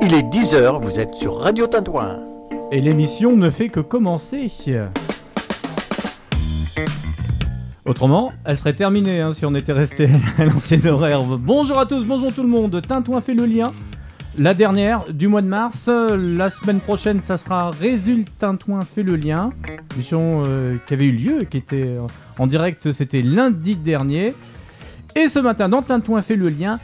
Il est 10h, vous êtes sur Radio Tintouin. Et l'émission ne fait que commencer. Autrement, elle serait terminée hein, si on était resté à l'ancienne horaire. Bonjour à tous, bonjour tout le monde. Tintouin fait le lien. La dernière du mois de mars. La semaine prochaine, ça sera Résulte Tintouin fait le lien. Émission euh, qui avait eu lieu, qui était en direct, c'était lundi dernier. Et ce matin, dans Tintouin fait le lien,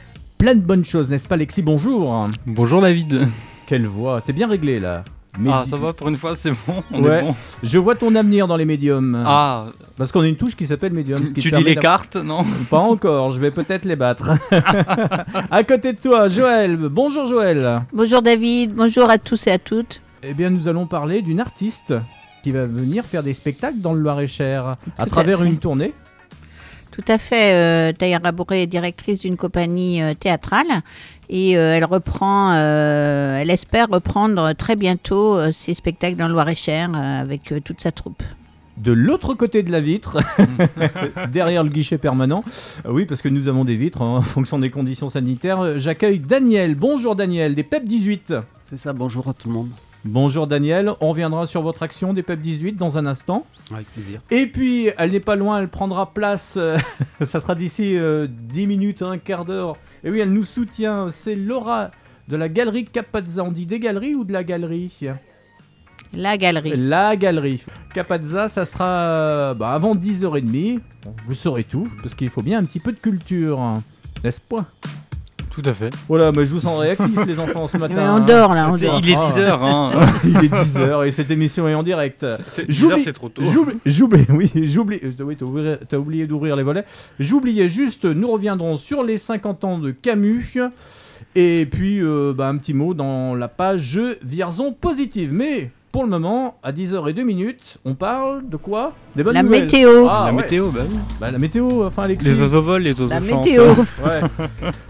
plein de bonnes choses, n'est-ce pas, Alexis? Bonjour. Bonjour David. Quelle voix. T'es bien réglé là. Ah, ça va pour une fois, c'est bon. On Ouais. est bon. Je vois ton avenir dans les médiums. Ah, Parce qu'on a une touche qui s'appelle médium. tu, ce qui tu lis permet les cartes, non? Pas encore, je vais peut-être les battre. à côté de toi, Joël. Bonjour Joël. Bonjour David, bonjour à tous et à toutes. Eh bien, nous allons parler d'une artiste qui va venir faire des spectacles dans le Loir-et-Cher à à travers fait. une tournée. Tout à fait, euh, Taïra Labouré est directrice d'une compagnie euh, théâtrale et euh, elle reprend, euh, elle espère reprendre très bientôt euh, ses spectacles dans le Loir-et-Cher euh, avec euh, toute sa troupe. De l'autre côté de la vitre, derrière le guichet permanent. Oui, parce que nous avons des vitres hein, en fonction des conditions sanitaires. J'accueille Daniel. Bonjour Daniel, des PEP 18. C'est ça, bonjour à tout le monde. Bonjour Daniel, on reviendra sur votre action des PEP 18 dans un instant. Avec plaisir. Et puis, elle n'est pas loin, elle prendra place, euh, ça sera d'ici euh, 10 minutes, un quart d'heure. Et oui, elle nous soutient, c'est Laura de la galerie Capazza. On dit des galeries ou de la galerie? La galerie. La galerie. Capazza, ça sera euh, bah, avant 10h30. Bon, vous saurez tout, parce qu'il faut bien un petit peu de culture, hein. n'est-ce pas? Tout à fait. Voilà, mais je vous sens réactifs les enfants ce matin. on hein. dort là, on dort. Il est Ah. 10h, hein. Il est 10h et cette émission est en direct. J'oublie- 10h, c'est trop tôt. J'oublie, oui, j'oublie. euh, Oui, t'as ouvert- t'as oublié d'ouvrir les volets. J'oubliais juste, nous reviendrons sur les 50 ans de Camus. Et puis, euh, bah, un petit mot dans la page Jeux Vierzon Positive. Mais pour le moment, à 10h02 minutes, on parle de quoi? Des bonnes La nouvelles. météo. Ah, la ouais. météo, bah oui. Bah, la météo, enfin Alexis. Les oiseaux volent, les oiseaux La chantent. météo. Ouais.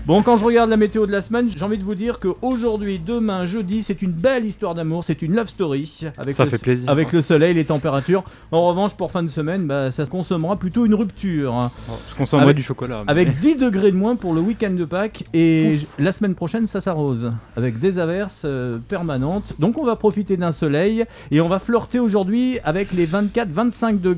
Bon, quand je regarde la météo de la semaine, j'ai envie de vous dire qu'aujourd'hui, demain, jeudi, c'est une belle histoire d'amour, c'est une love story. Avec Ça le, fait plaisir. Avec le soleil, les températures. En revanche, pour fin de semaine, bah, ça se consommera plutôt une rupture. hein. Oh, Je consommerais Avec- du chocolat. mais- Avec 10 degrés de moins pour le week-end de Pâques. Et la semaine prochaine, ça s'arrose. Avec des averses euh, permanentes. Donc, on va profiter d'un soleil. Et on va flirter aujourd'hui avec les 24-25 degrés.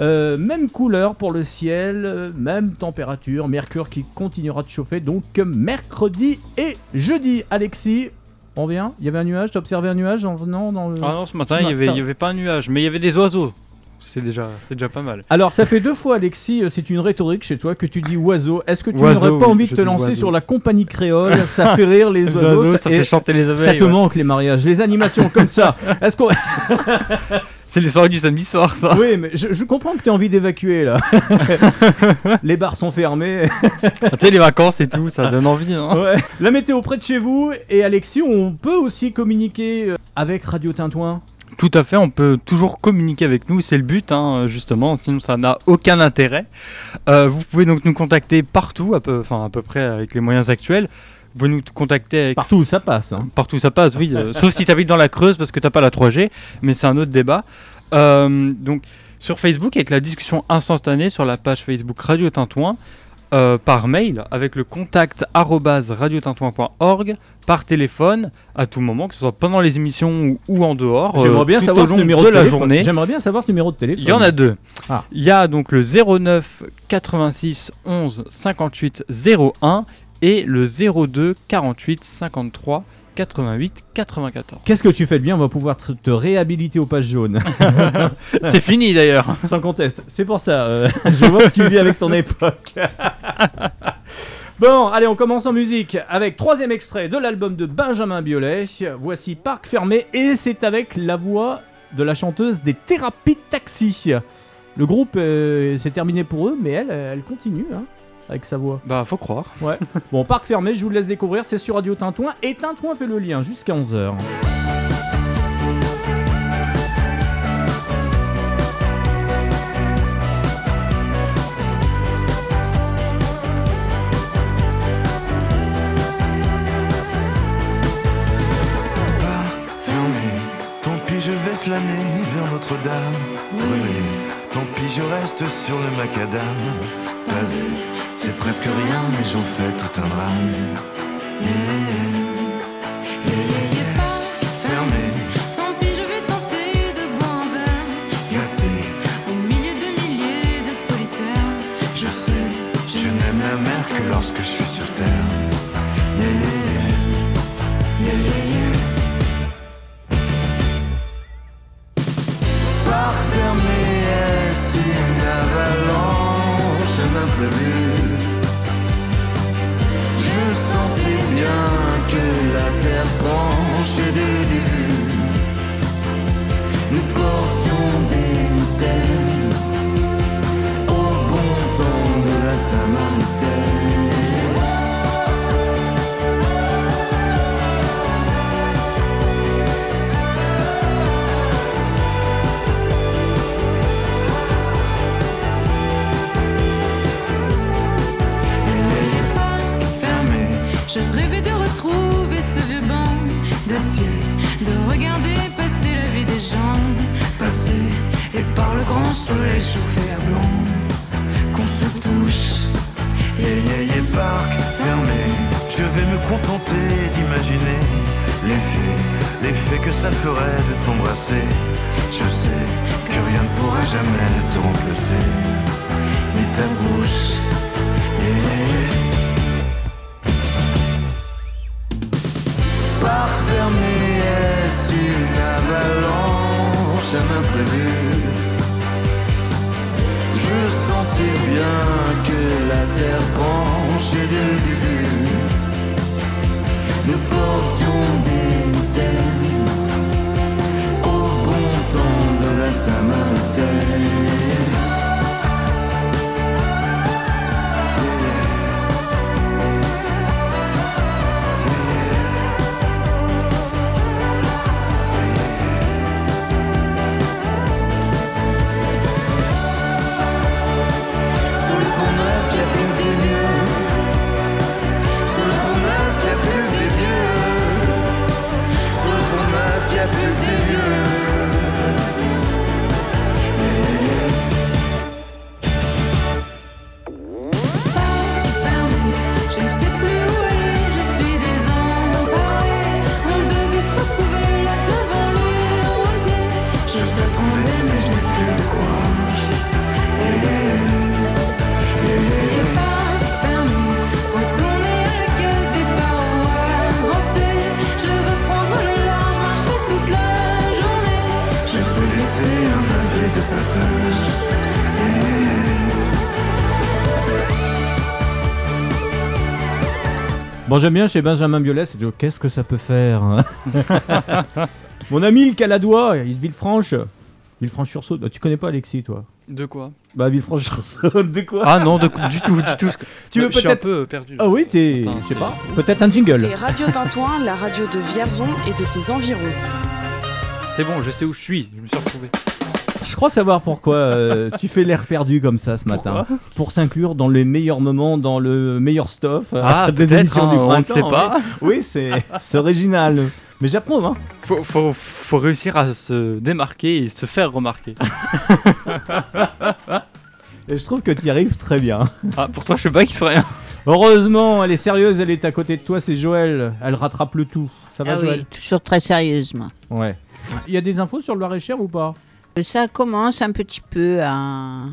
Euh, même couleur pour le ciel, euh, même température. Mercure qui continuera de chauffer. Donc, mercredi et jeudi. Alexis, on vient? Il y avait un nuage? T'as observé un nuage en venant dans le. Ah non, ce matin, il y avait, pas un nuage, mais il y avait des oiseaux. C'est déjà, c'est déjà pas mal. Alors, ça fait deux fois, Alexis, euh, c'est une rhétorique chez toi que tu dis oiseau. Est-ce que tu n'aurais pas oui, envie de te lancer oiseau. sur la compagnie créole? Ça fait rire les oiseaux. oiseaux, ça- ça fait chanter les ça abeilles. te ouais. manque les mariages, les animations comme ça. Est-ce qu'on. C'est les soirées du samedi soir, ça. Oui, mais je, je comprends que tu as envie d'évacuer là. les bars sont fermés. Ah, tu sais, les vacances et tout, ça donne envie. Hein. Ouais. La météo près de chez vous. Et Alexis, on peut aussi communiquer euh, avec Radio Tintouin. Tout à fait, on peut toujours communiquer avec nous, c'est le but, hein, justement, sinon ça n'a aucun intérêt. Euh, vous pouvez donc nous contacter partout, à peu, enfin à peu près avec les moyens actuels. Vous pouvez nous contacter avec Partout où ça passe. hein. partout où ça passe, oui, euh, sauf si tu habites dans la Creuse parce que t'as pas la 3G, mais c'est un autre débat. Euh, donc sur Facebook avec la discussion instantanée sur la page Facebook Radio Tintouin. euh, par mail avec le contact radiotintouin.org par téléphone à tout moment que ce soit pendant les émissions ou, ou en dehors J'aimerais bien savoir ce numéro de de, la téléphone. journée J'aimerais bien savoir ce numéro de téléphone. il y en a deux. Ah. Il y a donc le 09 86 11 58 01 et le 02 48 53 88 94. Qu'est-ce que tu fais de bien? On va pouvoir te, te réhabiliter aux pages jaunes. C'est fini d'ailleurs. Sans conteste. C'est pour ça. euh, je vois que tu vis avec ton époque. bon, allez, on commence en musique avec troisième extrait de l'album de Benjamin Biolay. Voici Parc fermé et c'est avec la voix de la chanteuse des thérapies taxi. Le groupe, euh, c'est terminé pour eux, mais elle, elle continue hein, avec sa voix. Bah faut croire. Ouais. Bon, Parc fermé, je vous le laisse découvrir, c'est sur Radio Tintouin et Tintouin fait le lien jusqu'à 11h. fermé. Tant pis, je vais flâner vers Notre-Dame. Brûlé, tant pis, je reste sur le macadam. Pavé, c'est presque rien mais j'en fais tout un drame. Yeah. Yeah yeah Yeah. Yeah par fermé. Tant pis je vais tenter de boire en verre. Merci au milieu de milliers de solitaires. Je sais, je n'aime la mer que lorsque je suis sur terre. Yeah yeah yeah. Yeah yeah par fermé bien que la terre penche dès le début. Nous portions soleil chauffé à blanc qu'on se touche. Yeah, yeah, yeah, parc fermé. Je vais me contenter d'imaginer l'effet, l'effet que ça ferait de t'embrasser. Je sais que rien ne pourra jamais te remplacer, ni ta bouche. Yeah. Parc fermé, est-ce une avalanche, imprévu? Je sentais bien que la terre penche et dès le début. Nous portions des Bon, j'aime bien chez Benjamin Biolay, c'est qu'est-ce que ça peut faire hein Mon ami le Caladois, il Villefranche. Villefranche-sur-Saône. Bah, tu connais pas Alexis, toi De quoi Bah, Villefranche-sur-Saône, de quoi Ah non, de- du tout, du tout. Tu veux Je suis un peut-être- peu perdu. Ah oui, t'es. Je sais c'est- pas. Peut-être un jingle. Écoutez Radio Tintouin, la radio de Vierzon et de ses environs. C'est bon, je sais où je suis. Je me suis retrouvé. Je crois savoir pourquoi euh, tu fais l'air perdu comme ça ce matin. Pour t'inclure dans les meilleurs moments, dans le meilleur stuff euh, Ah, des peut-être, émissions hein, du on ne printemps. sait pas. Oui, c'est c'est original. Mais j'approuve, hein. Faut, faut, faut réussir à se démarquer et se faire remarquer. Et je trouve que tu y arrives très bien. Ah, pour toi, je sais pas qu'il soit rien. Heureusement, elle est sérieuse, elle est à côté de toi, c'est Joël. Elle rattrape le tout. Ça va, Ah Joël? oui, toujours très sérieusement. Ouais. Il y a des infos sur le Loir-et-Cher ou pas? Ça commence un petit peu à,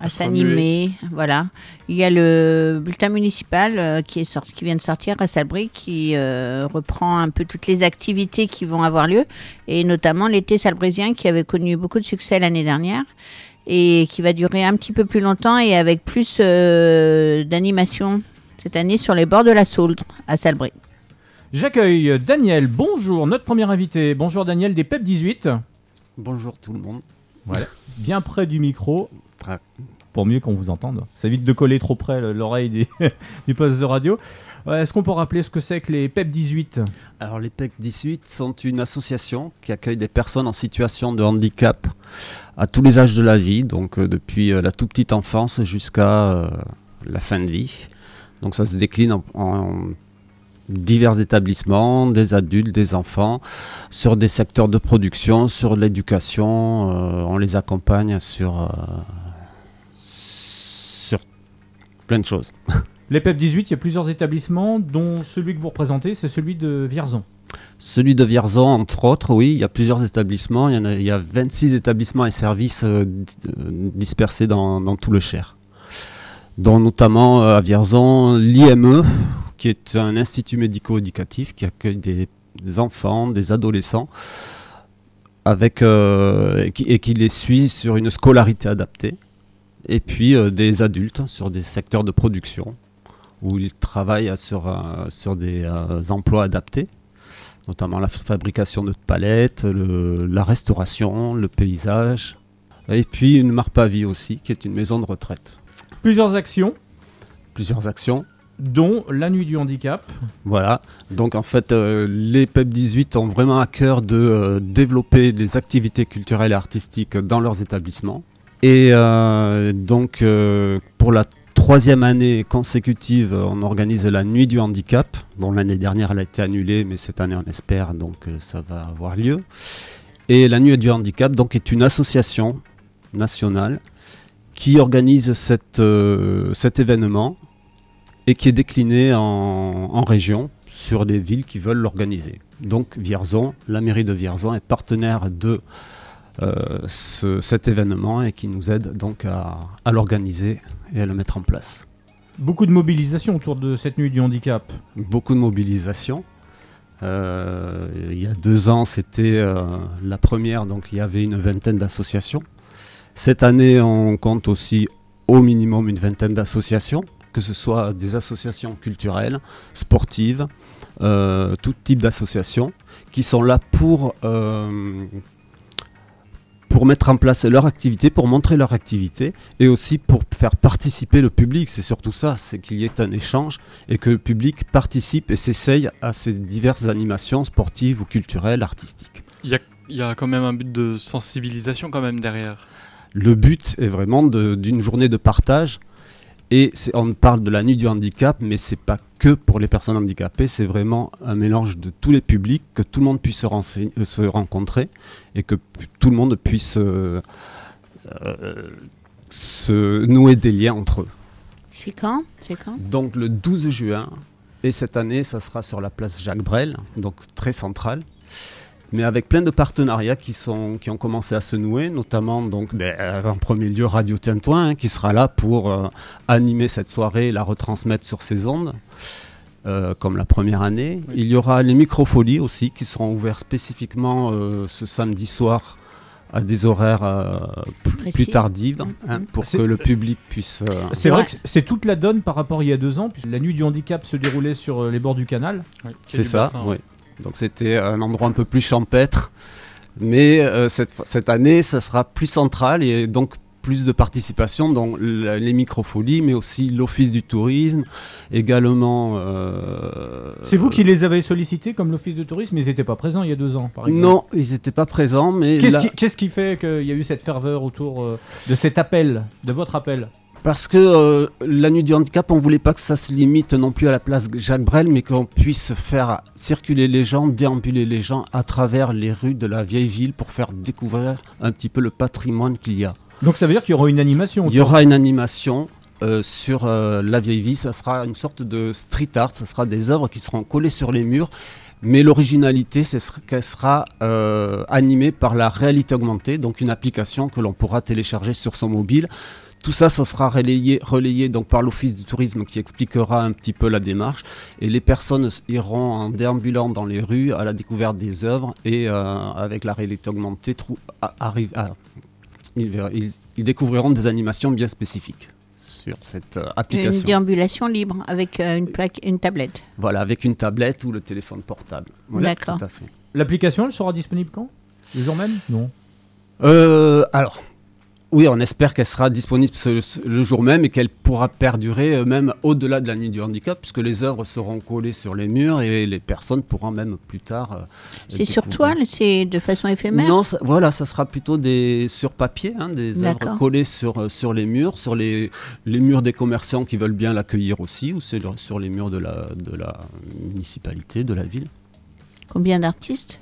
à s'animer. Voilà. Il y a le bulletin municipal euh, qui, est sorti, qui vient de sortir à Salbris qui euh, reprend un peu toutes les activités qui vont avoir lieu et notamment l'été salbrisien qui avait connu beaucoup de succès l'année dernière et qui va durer un petit peu plus longtemps et avec plus euh, d'animation cette année sur les bords de la Sauldre à Salbris. J'accueille Daniel, bonjour, notre premier invité. Bonjour Daniel des PEP 18. Bonjour tout le monde. Bien près du micro. Très- Pour mieux qu'on vous entende. Ça évite de coller trop près le- l'oreille des- du poste de radio. Ouais, Est-ce qu'on peut rappeler ce que c'est que les PEP 18 Alors les PEC 18 sont une association qui accueille des personnes en situation de handicap à tous les âges de la vie, donc euh, depuis euh, la toute petite enfance jusqu'à euh, la fin de vie. Donc ça se décline en, en divers établissements, des adultes, des enfants, sur des secteurs de production, sur l'éducation. euh, on les accompagne sur, euh, sur plein de choses. Les PEP 18, il y a plusieurs établissements, dont celui que vous représentez, c'est celui de Vierzon. Celui de Vierzon, entre autres, oui, il y a plusieurs établissements. Il y, en a, il y a 26 établissements et services euh, di- dispersés dans, dans tout le Cher. dont notamment à Vierzon l'IME, qui est un institut médico-éducatif qui accueille des, des enfants, des adolescents, avec, euh, et, qui, et qui les suit sur une scolarité adaptée, et puis euh, des adultes sur des secteurs de production, où ils travaillent sur, euh, sur des euh, emplois adaptés, notamment la fabrication de palettes, le- la restauration, le paysage, et puis une Marpavie aussi, qui est une maison de retraite. Plusieurs actions, Plusieurs actions. Dont la nuit du handicap. Voilà, donc en fait, euh, les PEP 18 ont vraiment à cœur de euh, développer des activités culturelles et artistiques dans leurs établissements. Et euh, donc, pour la troisième année consécutive, on organise la nuit du handicap. Bon, l'année dernière, elle a été annulée, mais cette année, on espère, donc ça va avoir lieu. Et la nuit du handicap, donc, est une association nationale qui organise cet événement et qui est décliné en, en région sur les villes qui veulent l'organiser. Donc Vierzon, la mairie de Vierzon est partenaire de euh, ce- cet événement et qui nous aide donc à, à l'organiser et à le mettre en place. Beaucoup de mobilisation autour de cette nuit du handicap. Beaucoup de mobilisation. Euh, il y a deux ans, c'était euh, la première, donc il y avait une vingtaine d'associations. Cette année, on compte aussi au minimum une vingtaine d'associations, que ce soit des associations culturelles, sportives, euh, tout type d'associations, qui sont là pour, euh, pour mettre en place leur activité, pour montrer leur activité, et aussi pour faire participer le public. C'est surtout ça, c'est qu'il y ait un échange et que le public participe et s'essaye à ces diverses animations sportives ou culturelles, artistiques. Il y a, il y a quand même un but de sensibilisation quand même derrière. Le but est vraiment d'une journée de partage. Et on parle de la nuit du handicap, mais c'est pas que pour les personnes handicapées, c'est vraiment un mélange de tous les publics, que tout le monde puisse se, euh, se rencontrer et que tout le monde puisse euh, euh, se nouer des liens entre eux. C'est quand? C'est quand? Donc le 12 juin, et cette année, ça sera sur la place Jacques Brel, donc très centrale, mais avec plein de partenariats qui, sont, qui ont commencé à se nouer, notamment donc, ben, euh, en premier lieu Radio Tintouin, hein, qui sera là pour euh, animer cette soirée et la retransmettre sur ses ondes. euh, comme la première année. Il y aura les microfolies aussi qui seront ouverts spécifiquement euh, ce samedi soir à des horaires euh, plus, plus tardives hein, Mhm. pour C'est- que le public puisse... euh, C'est Ouais. vrai que c'est toute la donne par rapport à il y a deux ans. puisque La nuit du handicap se déroulait sur les bords du canal. Oui, C'est ça, bassin, oui. Donc c'était un endroit un peu plus champêtre. Mais euh, cette, cette année, ça sera plus central et donc plus de participation dans les microfolies, mais aussi l'Office du tourisme, également... euh, C'est vous qui les avez sollicités comme l'office de tourisme, mais ils n'étaient pas présents il y a deux ans, par exemple. Non, ils n'étaient pas présents, mais Qu'est-ce là- qui, qu'est-ce qui fait qu'il y a eu cette ferveur autour euh, de cet appel, de votre appel? Parce que euh, la nuit du handicap, on voulait pas que ça se limite non plus à la place Jacques Brel, mais qu'on puisse faire circuler les gens, déambuler les gens à travers les rues de la vieille ville pour faire découvrir un petit peu le patrimoine qu'il y a. Donc ça veut dire qu'il y aura une animation. Il y aura une animation euh, sur euh, la vieille ville, ça sera une sorte de street art, ça sera des œuvres qui seront collées sur les murs, mais l'originalité, c'est ce- qu'elle sera animée par la réalité augmentée, donc une application que l'on pourra télécharger sur son mobile. Tout ça, ça sera relayé, relayé donc par l'Office du tourisme qui expliquera un petit peu la démarche. Et les personnes iront en déambulant dans les rues à la découverte des œuvres et euh, avec la réalité augmentée, trou- a- arrive à- ils, verront- ils- ils découvriront des animations bien spécifiques sur cette euh, Une application. déambulation libre avec euh, une, plaque, une tablette. Voilà, avec une tablette ou le téléphone portable. Voilà, D'accord. tout à fait. L'application, elle sera disponible quand? Le jour même? Non. Euh, alors, oui, on espère qu'elle sera disponible le jour même et qu'elle pourra perdurer euh, même au-delà de la nuit du handicap, puisque les œuvres seront collées sur les murs et les personnes pourront même plus tard. euh, C'est sur toile, c'est de façon éphémère Non, ça- voilà, ça sera plutôt des sur papier, hein, des œuvres collées sur, euh, sur les murs, sur les, les murs des commerçants qui veulent bien l'accueillir aussi, ou sur les murs de la, de la municipalité, de la ville. Combien d'artistes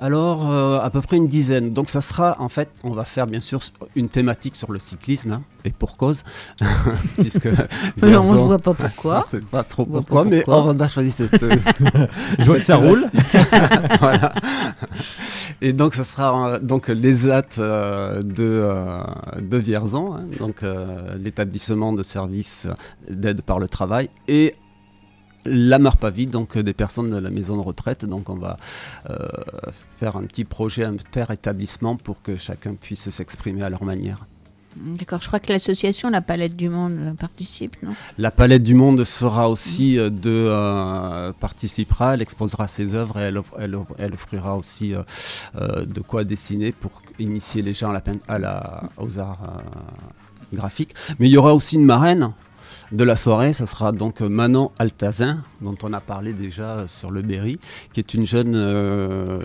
Alors, euh, à peu près une dizaine. Donc, ça sera, en fait, on va faire bien sûr une thématique sur le cyclisme, hein, et pour cause. Puisque Non, on ne voit pas pourquoi. on sait pas trop pas pourquoi, mais on a choisi cette. euh, Je vois que ça roule. voilà. Et donc, ce sera euh, donc l'ESAT euh, de, euh, de Vierzon, hein, donc euh, l'établissement de services d'aide par le travail, et la Marpavie, donc euh, des personnes de la maison de retraite. Donc, on va euh, faire un petit projet inter-établissement pour que chacun puisse s'exprimer à leur manière. D'accord, je crois que l'association La Palette du Monde participe, non? La palette du monde sera aussi euh, de euh, participera, elle exposera ses œuvres et elle, off- elle off- elle offrira aussi euh, de quoi dessiner pour initier les gens à la, à la- aux arts euh, graphiques. Mais il y aura aussi une marraine de la soirée, ça sera donc euh, Manon Altazin, dont on a parlé déjà euh, sur le Berry, qui est une jeune euh,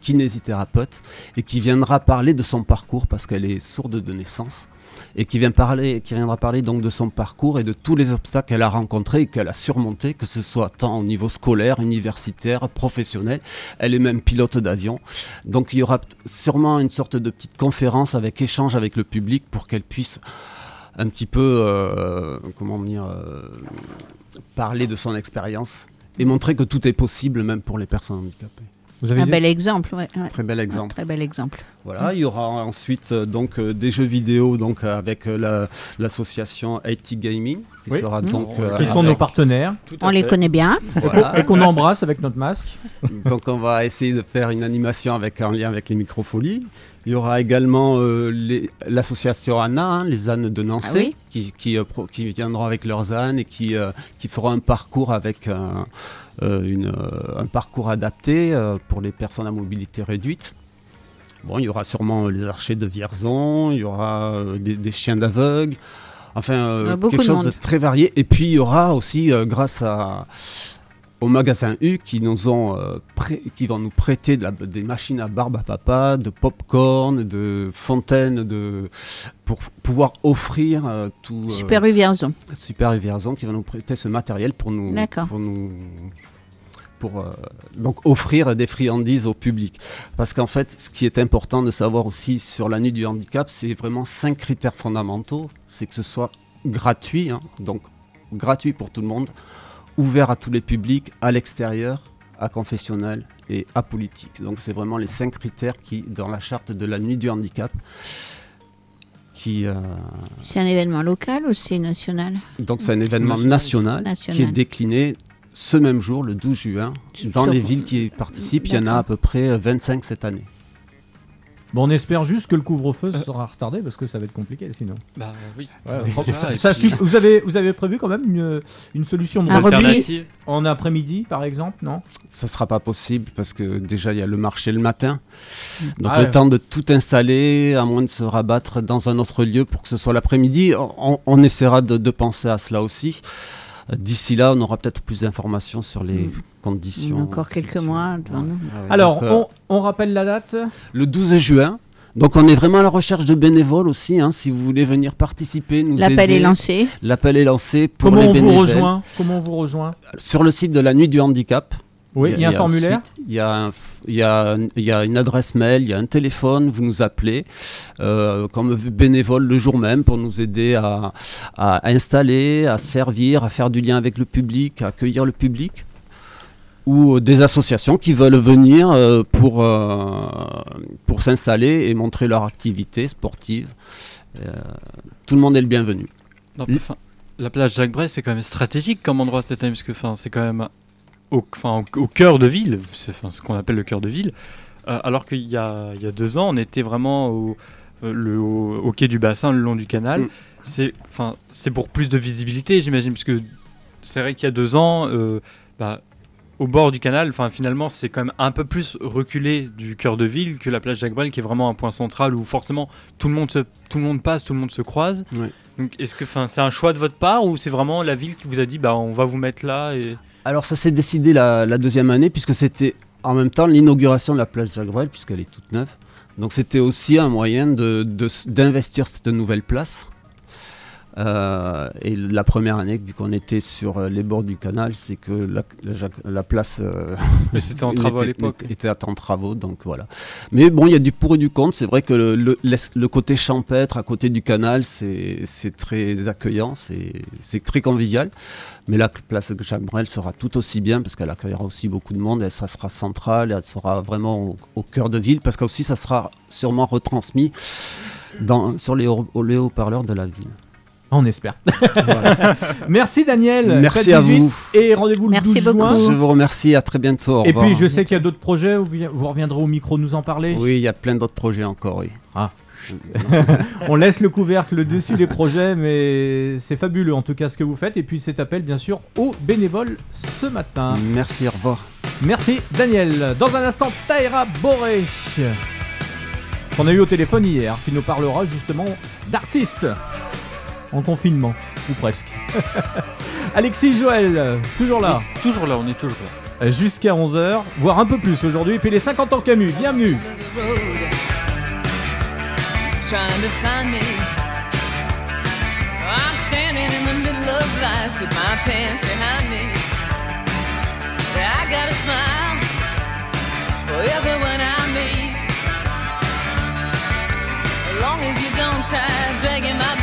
kinésithérapeute et qui viendra parler de son parcours parce qu'elle est sourde de naissance et qui, qui viendra parler donc de son parcours et de tous les obstacles qu'elle a rencontrés et qu'elle a surmontés, que ce soit tant au niveau scolaire, universitaire, professionnel. Elle est même pilote d'avion. Donc il y aura sûrement une sorte de petite conférence avec échange avec le public pour qu'elle puisse un petit peu, euh, comment dire, euh, parler de son expérience et montrer que tout est possible même pour les personnes handicapées. Vous avez Un bel exemple, ouais, ouais. Très bel Un exemple. très bel exemple. Voilà, il y aura ensuite euh, donc des jeux vidéo donc avec euh, la- l'association IT Gaming qui Oui. sera Mmh. donc euh, Qui sont avec- nos partenaires Tout à On les fait. connaît bien. voilà. et qu'on embrasse avec notre masque. donc on va essayer de faire une animation avec en lien avec les microfolies. Il y aura également euh, l'association ANA, hein, les ânes de Nancy, Ah oui. qui, qui, euh, pro- qui viendront avec leurs ânes et qui, euh, qui feront un parcours avec un, euh, une, un parcours adapté pour les personnes à mobilité réduite. Bon, il y aura sûrement les archers de Vierzon, il y aura des, des chiens d'aveugle, enfin Ah, quelque de chose de très varié. Et puis il y aura aussi, grâce à, au magasin U, qui nous ont euh, qui vont nous prêter de la- des machines à barbe à papa, de popcorn, de fontaines, de pour pouvoir offrir euh, tout. euh, Super U Vierzon. Super Vierzon qui va nous prêter ce matériel pour nous pour nous pour donc offrir des friandises au public parce qu'en fait ce qui est important de savoir aussi sur la nuit du handicap c'est vraiment cinq critères fondamentaux c'est que ce soit gratuit hein, donc gratuit pour tout le monde ouvert à tous les publics à l'extérieur à confessionnel et à politique donc c'est vraiment les cinq critères qui dans la charte de la nuit du handicap qui euh, C'est un événement local ou c'est national? Donc c'est un événement national. national, qui est décliné ce même jour, le 12 juin, dans Sur- les villes qui y participent. Il y en a à peu près euh, 25 cette année. Bon, on espère juste que le couvre-feu sera retardé parce que ça va être compliqué sinon. Bah oui. Ouais, Déjà, ça- et ça puis- suffit. vous, avez, vous avez prévu quand même une, une solution de Un. Alternative. en après-midi par exemple, non? Ça ne sera pas possible parce que déjà il y a le marché le matin. Donc Ah le ouais. temps de tout installer, à moins de se rabattre dans un autre lieu pour que ce soit l'après-midi, on, on essaiera de, de penser à cela aussi. D'ici là, on aura peut-être plus d'informations sur les Mm. conditions. Encore quelques mois devant nous. Ah Alors, donc, euh, on, on rappelle la date le 12 juin. Donc on est vraiment à la recherche de bénévoles aussi. hein, si vous voulez venir participer, nous L'appel aider. est lancé. L'appel est lancé pour Comment les on vous bénévoles. rejoint? Comment on vous rejoint? Sur le site de la Nuit du Handicap. Oui, il y a un formulaire. Il y, a un f- il y, a un- il y a une adresse mail, il y a un téléphone, vous nous appelez euh, comme bénévole le jour même pour nous aider à, à installer, à servir, à faire du lien avec le public, à accueillir le public. Ou des associations qui veulent venir euh, pour, euh, pour s'installer et montrer leur activité sportive. Euh, tout le monde est le bienvenu. Non, mais, enfin, la plage Jacques Brel, c'est quand même stratégique comme endroit cette année, parce que enfin, c'est quand même au, enfin, au, au cœur de ville, c'est enfin, ce qu'on appelle le cœur de ville. Euh, alors qu'il y a, il y a deux ans, on était vraiment au, euh, le, au, au quai du bassin, le long du canal. Mm. C'est, enfin, c'est pour plus de visibilité, j'imagine, parce que c'est vrai qu'il y a deux ans, euh, bah, au bord du canal, enfin, finalement, c'est quand même un peu plus reculé du cœur de ville que la plage Jacques Brel, qui est vraiment un point central où forcément tout le monde, se, tout le monde passe, tout le monde se croise. Donc, est-ce que, enfin, c'est un choix de votre part ou c'est vraiment la ville qui vous a dit, bah, on va vous mettre là et Alors ça s'est décidé la, deuxième année puisque c'était en même temps l'inauguration de la plage Jacques Brel puisqu'elle est toute neuve. Donc c'était aussi un moyen de- de d'investir cette nouvelle place. Euh, et la première année, vu qu'on était sur euh, les bords du canal, c'est que la, la- la place euh, Mais c'était en travaux à était- était en travaux, donc voilà. Mais bon, il y a du pour et du contre. C'est vrai que le, le- l'es- le côté champêtre à côté du canal, c'est très accueillant, c'est très convivial. Mais la place Jacques Brel sera tout aussi bien parce qu'elle accueillera aussi beaucoup de monde et ça sera central, elle sera vraiment au, au cœur de ville parce qu'aussi ça sera sûrement retransmis dans, sur les haut-parleurs de la ville. On espère. Voilà. Merci Daniel. Merci à 18 vous. Et rendez-vous le Merci 12 beaucoup. juin. Je vous remercie, à très bientôt. au Et revoir. puis je sais qu'il y a d'autres projets, vous, vi- vous reviendrez au micro nous en parler. Oui, il y a plein d'autres projets encore, oui. Ah. On laisse le couvercle dessus les projets, mais c'est fabuleux en tout cas ce que vous faites. Et puis cet appel bien sûr aux bénévoles ce matin. Merci, au revoir. Merci Daniel. Dans un instant, Taïra Boré, qu'on a eu au téléphone hier, qui nous parlera justement d'artistes en confinement, ou presque. Alexis Joël, toujours là, Oui, toujours là, on est toujours là. jusqu'à 11h, voire un peu plus aujourd'hui. Et puis les 50 ans Camus, bienvenue. He's trying to find me. I'm standing in the middle of life with my pants behind me. I got a smile for everyone I meet. As long as you don't try dragging my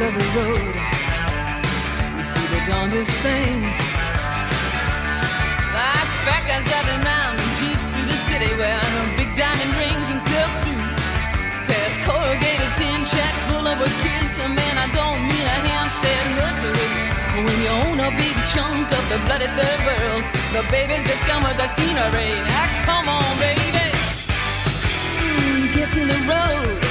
The road, we see the darndest things. Like guys driving round in jeeps through the city wearing big diamond rings and silk suits. Past corrugated tin shacks full of kids. So man, I don't mean a Hampstead nursery. When you own a big chunk of the bloody third world, the babies just come with the scenery. Now come on, baby. Mm, get in the road.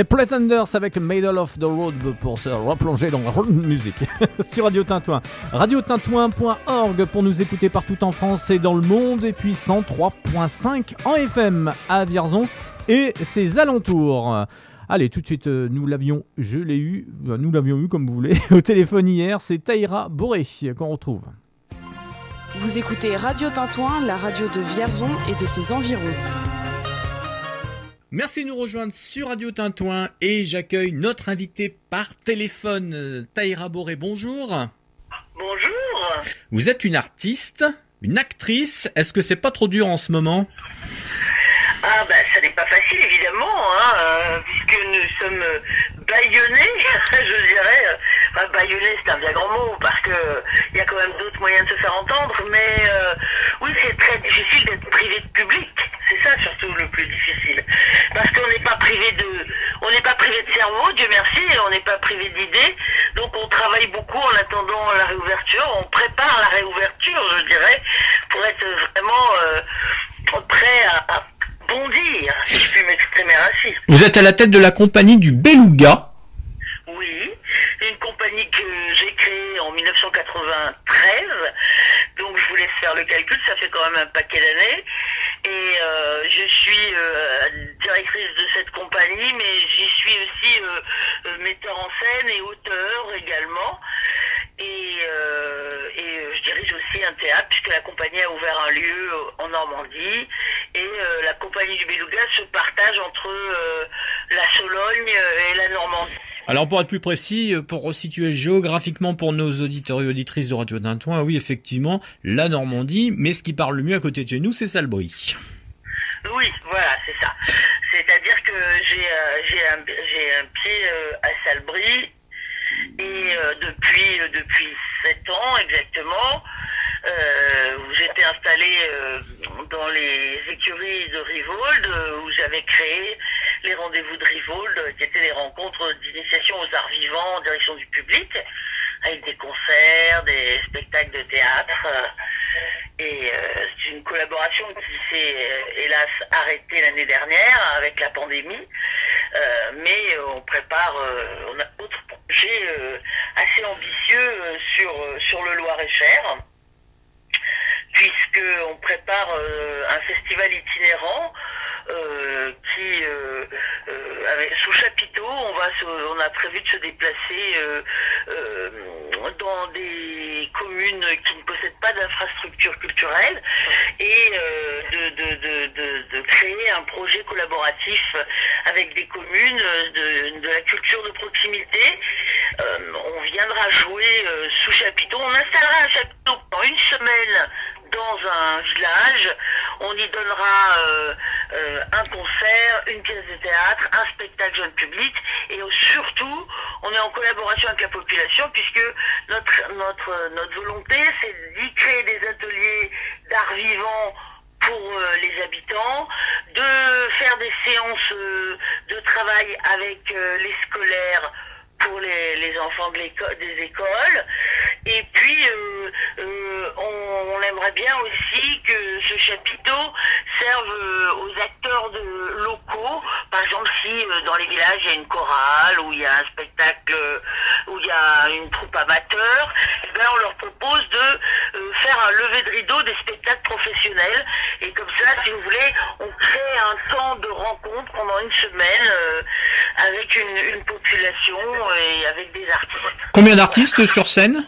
Des Pretenders avec Middle of the Road pour se replonger dans la musique sur Radio Tintouin. Radiotintouin.org pour nous écouter partout en France et dans le monde. Et puis 103.5 en FM à Vierzon et ses alentours. Allez, tout de suite, euh, nous l'avions, je l'ai eu, euh, nous l'avions eu comme vous voulez, au téléphone hier. C'est Taïra Boré qu'on retrouve. Vous écoutez Radio Tintouin, la radio de Vierzon et de ses environs. Merci de nous rejoindre sur Radio Tintouin et j'accueille notre invité par téléphone, Taïra Boré. Bonjour. Bonjour. Vous êtes une artiste, une actrice. Est-ce que c'est pas trop dur en ce moment? Ah bah ça n'est pas facile évidemment, hein, euh, puisque nous sommes bâillonnés, je dirais. Enfin, c'est un bien grand mot parce que il y a quand même d'autres moyens de se faire entendre, mais euh, oui c'est très difficile d'être privé de public. C'est ça surtout le plus difficile, parce qu'on n'est pas privé de, on n'est pas privé de cerveau, Dieu merci, et on n'est pas privé d'idées, donc on travaille beaucoup en attendant la réouverture, on prépare la réouverture, je dirais, pour être vraiment euh, prêt à bondir, si je puis m'exprimer ainsi. Vous êtes à la tête de la compagnie du Beluga. Oui, une compagnie que j'ai créée en 1993, donc je vous laisse faire le calcul, ça fait quand même un paquet d'années. Et euh, je suis euh, directrice de cette compagnie, mais j'y suis aussi euh, euh, metteur en scène et auteur également. Et, euh, et euh, je dirige aussi un théâtre puisque la compagnie a ouvert un lieu en Normandie et euh, la compagnie du Beluga se partage entre euh, la Sologne et la Normandie. Alors pour être plus précis, pour resituer géographiquement pour nos auditeurs et auditrices de Radio Tintouin, oui effectivement, la Normandie, mais ce qui parle le mieux à côté de chez nous, c'est Salbris. Oui, voilà, c'est ça. C'est-à-dire que j'ai un, un pied à Salbris et euh, depuis euh, depuis sept ans exactement, euh, j'étais installée euh, dans les écuries de Rivold, euh, où j'avais créé les rendez-vous de Rivold, qui étaient des rencontres d'initiation aux arts vivants en direction du public, avec des concerts, des spectacles de théâtre. Et euh, c'est une collaboration qui s'est euh, hélas arrêtée l'année dernière avec la pandémie. Euh, mais on prépare, on a d'autres projets assez ambitieux sur, sur le Loir-et-Cher, puisque on prépare un festival itinérant qui, sous chapiteau, on va, on a prévu de se déplacer dans des communes qui ne possèdent pas d'infrastructures culturelles et euh, de, de, créer un projet collaboratif avec des communes de, de la culture de proximité. Euh, on viendra jouer euh, sous chapiteau. On installera un chapiteau pendant une semaine dans un village. On y donnera euh, euh, un concert, une pièce de théâtre, un spectacle jeune public et surtout, on est en collaboration avec la population puisque notre, notre, notre volonté, c'est d'y créer des ateliers d'art vivant pour euh, les habitants, de faire des séances de travail avec les scolaires pour les, les enfants de des écoles. Et puis, euh, euh, on, aimerait bien aussi que ce chapiteau serve euh, aux acteurs de, locaux. Par exemple, si dans les villages, il y a une chorale, ou il y a un spectacle, où il y a une troupe amateur, eh ben, on leur propose de faire un lever de rideau des spectacles professionnels. Et comme ça, si vous voulez, on crée un temps de rencontre pendant une semaine avec une population et avec des artistes. Combien d'artistes sur scène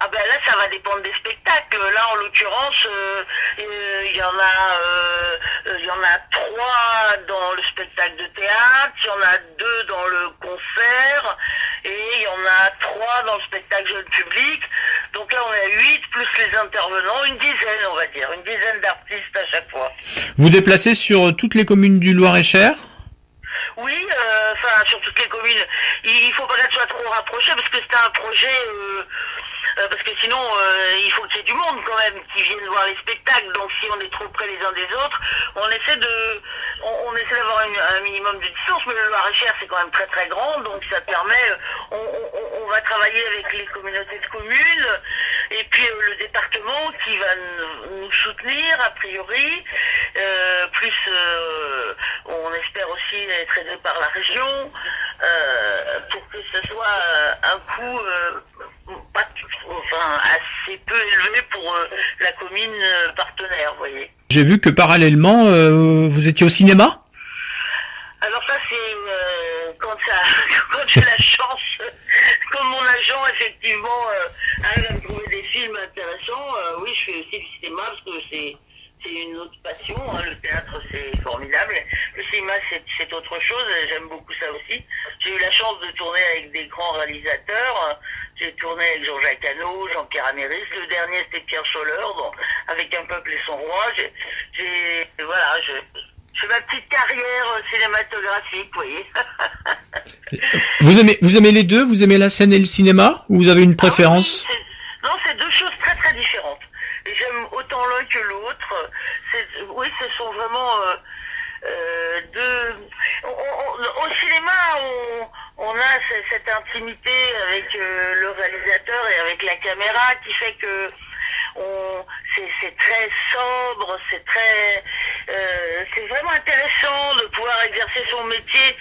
Ah ben là, ça va dépendre des spectacles. Là, en l'occurrence, euh, euh, il y en a, euh, euh, il y en a trois dans le spectacle de théâtre, il y en a deux dans le concert, et il y en a trois dans le spectacle jeune public. Donc là, on a huit plus les intervenants, une dizaine, on va dire, une dizaine d'artistes à chaque fois. Vous déplacez sur toutes les communes du Loir-et-Cher? Oui, euh, enfin sur toutes les communes. Il, faut pas qu'elles soient trop rapprochées parce que c'est un projet. euh, euh, parce que sinon, euh, il faut qu'il y ait du monde quand même qui vienne voir les spectacles. Donc si on est trop près les uns des autres, on essaie de, on, essaie d'avoir un minimum de distance. Mais le Loir-et-Cher c'est quand même très très grand, donc ça permet. On, on- va travailler avec les communautés de communes et puis le département qui va nous soutenir a priori. Euh, plus, euh, on espère aussi être aidé par la région euh, pour que ce soit un coût pas enfin, assez peu élevé pour la commune partenaire, voyez. J'ai vu que parallèlement, vous étiez au cinéma? Alors ça c'est quand ça quand j'ai la chance, comme mon agent effectivement euh, arrive à me trouver des films intéressants, euh, oui je fais aussi du cinéma parce que c'est c'est une autre passion, hein, le théâtre c'est formidable, le cinéma c'est autre chose, j'aime beaucoup ça aussi. J'ai eu la chance de tourner avec des grands réalisateurs, j'ai tourné avec Jean-Jacques Hano, Jean-Pierre Améris, le dernier c'était Pierre Scholler, bon, avec Un peuple et son roi, j'ai voilà, je, fais ma petite carrière cinématographique, vous voyez. vous aimez, vous aimez les deux? Vous aimez la scène et le cinéma? Ou vous avez une préférence Ah oui, c'est- non, c'est deux choses très très différentes. J'aime autant l'un que l'autre. Oui, ce sont vraiment euh, euh, deux. au cinéma, on, a ce- cette intimité avec euh, le réalisateur et avec la caméra qui fait que c'est, très sobre, c'est très, euh, c'est vraiment intéressant de pouvoir exercer son métier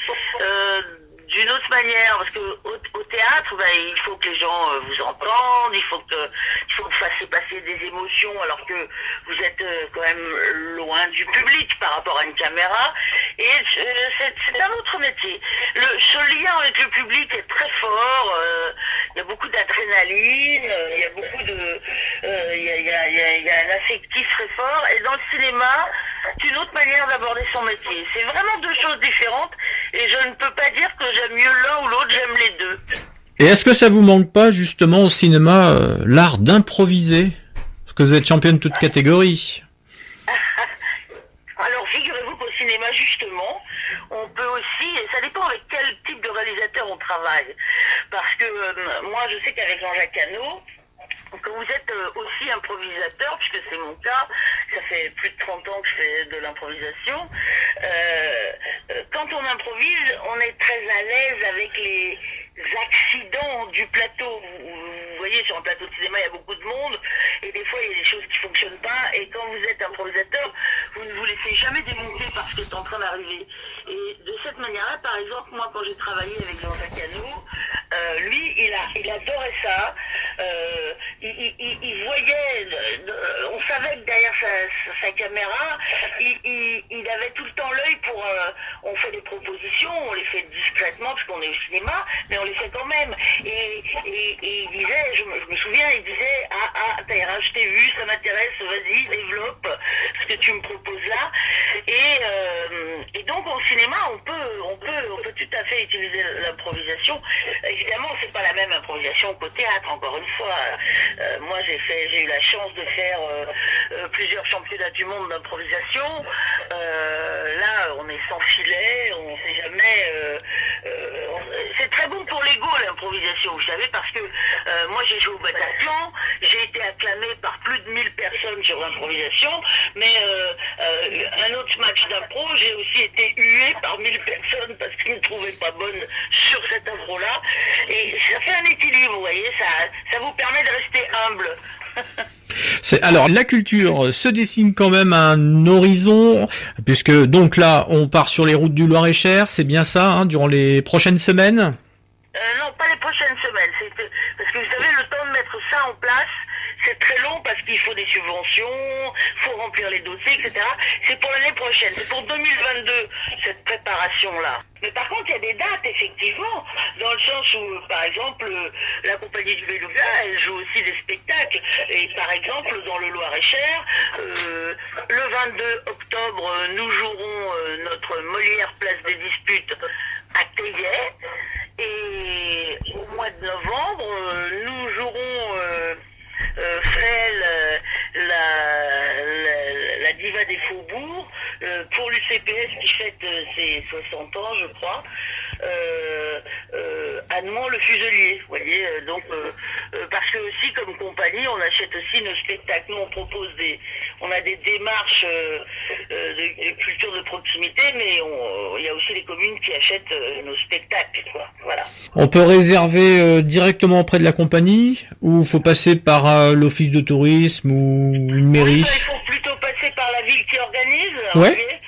d'une autre manière, parce que au, théâtre, ben, il faut que les gens euh, vous entendent, il faut que, il faut que vous fassiez passer des émotions, alors que vous êtes euh, quand même loin du public par rapport à une caméra, et euh, c'est, un autre métier. Le, ce lien avec le public est très fort. il y a beaucoup d'adrénaline, il y a beaucoup de, il y, a, y a- un affectif très fort. Et dans le cinéma, c'est une autre manière d'aborder son métier. C'est vraiment deux choses différentes. Et je ne peux pas dire que j'aime mieux l'un ou l'autre, j'aime les deux. Et est-ce que ça vous manque pas justement au cinéma euh, l'art d'improviser? Parce que vous êtes championne de toute catégorie. Alors, figurez-vous qu'au cinéma, justement, on peut aussi, et ça dépend avec quel type de réalisateur on travaille. Parce que euh, moi, je sais qu'avec Jean-Jacques Hano, quand vous êtes euh, aussi improvisateur, puisque c'est mon cas, ça fait plus de 30 ans que je fais de l'improvisation, euh, euh, quand on improvise, on est très à l'aise avec les accidents du plateau. Vous, voyez, sur un plateau de cinéma, il y a beaucoup de monde, et des fois, il y a des choses qui fonctionnent pas, et quand vous êtes improvisateur, vous ne vous laissez jamais démonter par ce qui est en train d'arriver. Et de cette manière-là, par exemple, moi, quand j'ai travaillé avec Jean-Jacques Hano, euh, lui, il, a, il adorait ça. Il, voyait, on savait que derrière sa, caméra, il, avait tout le temps l'œil pour. euh, on fait des propositions, on les fait discrètement parce qu'on est au cinéma, mais on les fait quand même. Et, il disait, je me, souviens, il disait Ah, ah, Taïra, je t'ai vu, ça m'intéresse, vas-y, développe ce que tu me proposes là. Et, euh, et donc au cinéma, on peut, on peut, on peut tout à fait utiliser l'improvisation. Évidemment, c'est pas la même improvisation qu'au théâtre. Encore une fois, Euh, moi j'ai fait, j'ai eu la chance de faire euh, euh, plusieurs championnats du monde d'improvisation. Là, on est sans filet, on sait jamais. c'est très bon pour l'ego l'improvisation, vous savez, parce que euh, moi j'ai joué au Bataclan, j'ai été acclamé par plus de 1000 personnes sur l'improvisation, mais euh, euh, un autre match d'impro, j'ai aussi été hué par 1000 personnes parce qu'ils ne trouvaient pas bonne sur cette impro-là. Et ça fait un équilibre, vous voyez, ça, ça vous permet de rester humble. Alors la culture se dessine quand même un horizon puisque donc là on part sur les routes du Loir-et-Cher, c'est bien ça hein, durant les prochaines semaines? Euh, non, pas les prochaines semaines. Parce que vous savez, le temps de mettre ça en place, c'est très long parce qu'il faut des subventions, faut remplir les dossiers, etc. C'est pour l'année prochaine, c'est pour 2022, cette préparation-là. Mais par contre, il y a des dates, effectivement, dans le sens où, par exemple, euh, la compagnie du Beluga, elle joue aussi des spectacles. Et par exemple, dans le Loir-et-Cher, euh, le 22 octobre, nous jouerons notre Molière Place des Disputes à Thaillet. Et au mois de novembre, euh, nous jouerons euh, euh, Frêle, la, la, la diva des faubourgs, pour l'UCPS qui fête ses 60 ans, je crois. Euh, euh, Nohant le Fuselier, vous voyez. euh, donc, parce que aussi, comme compagnie, on achète aussi nos spectacles. Nous, on propose des, on a des démarches euh, euh, de, de culture de proximité, mais on- il y a aussi les communes qui achètent nos spectacles, quoi. Voilà. On peut réserver euh, directement auprès de la compagnie ou faut passer par l'office de tourisme ou une mairie? Il faut plutôt passer par la ville qui organise. Ouais.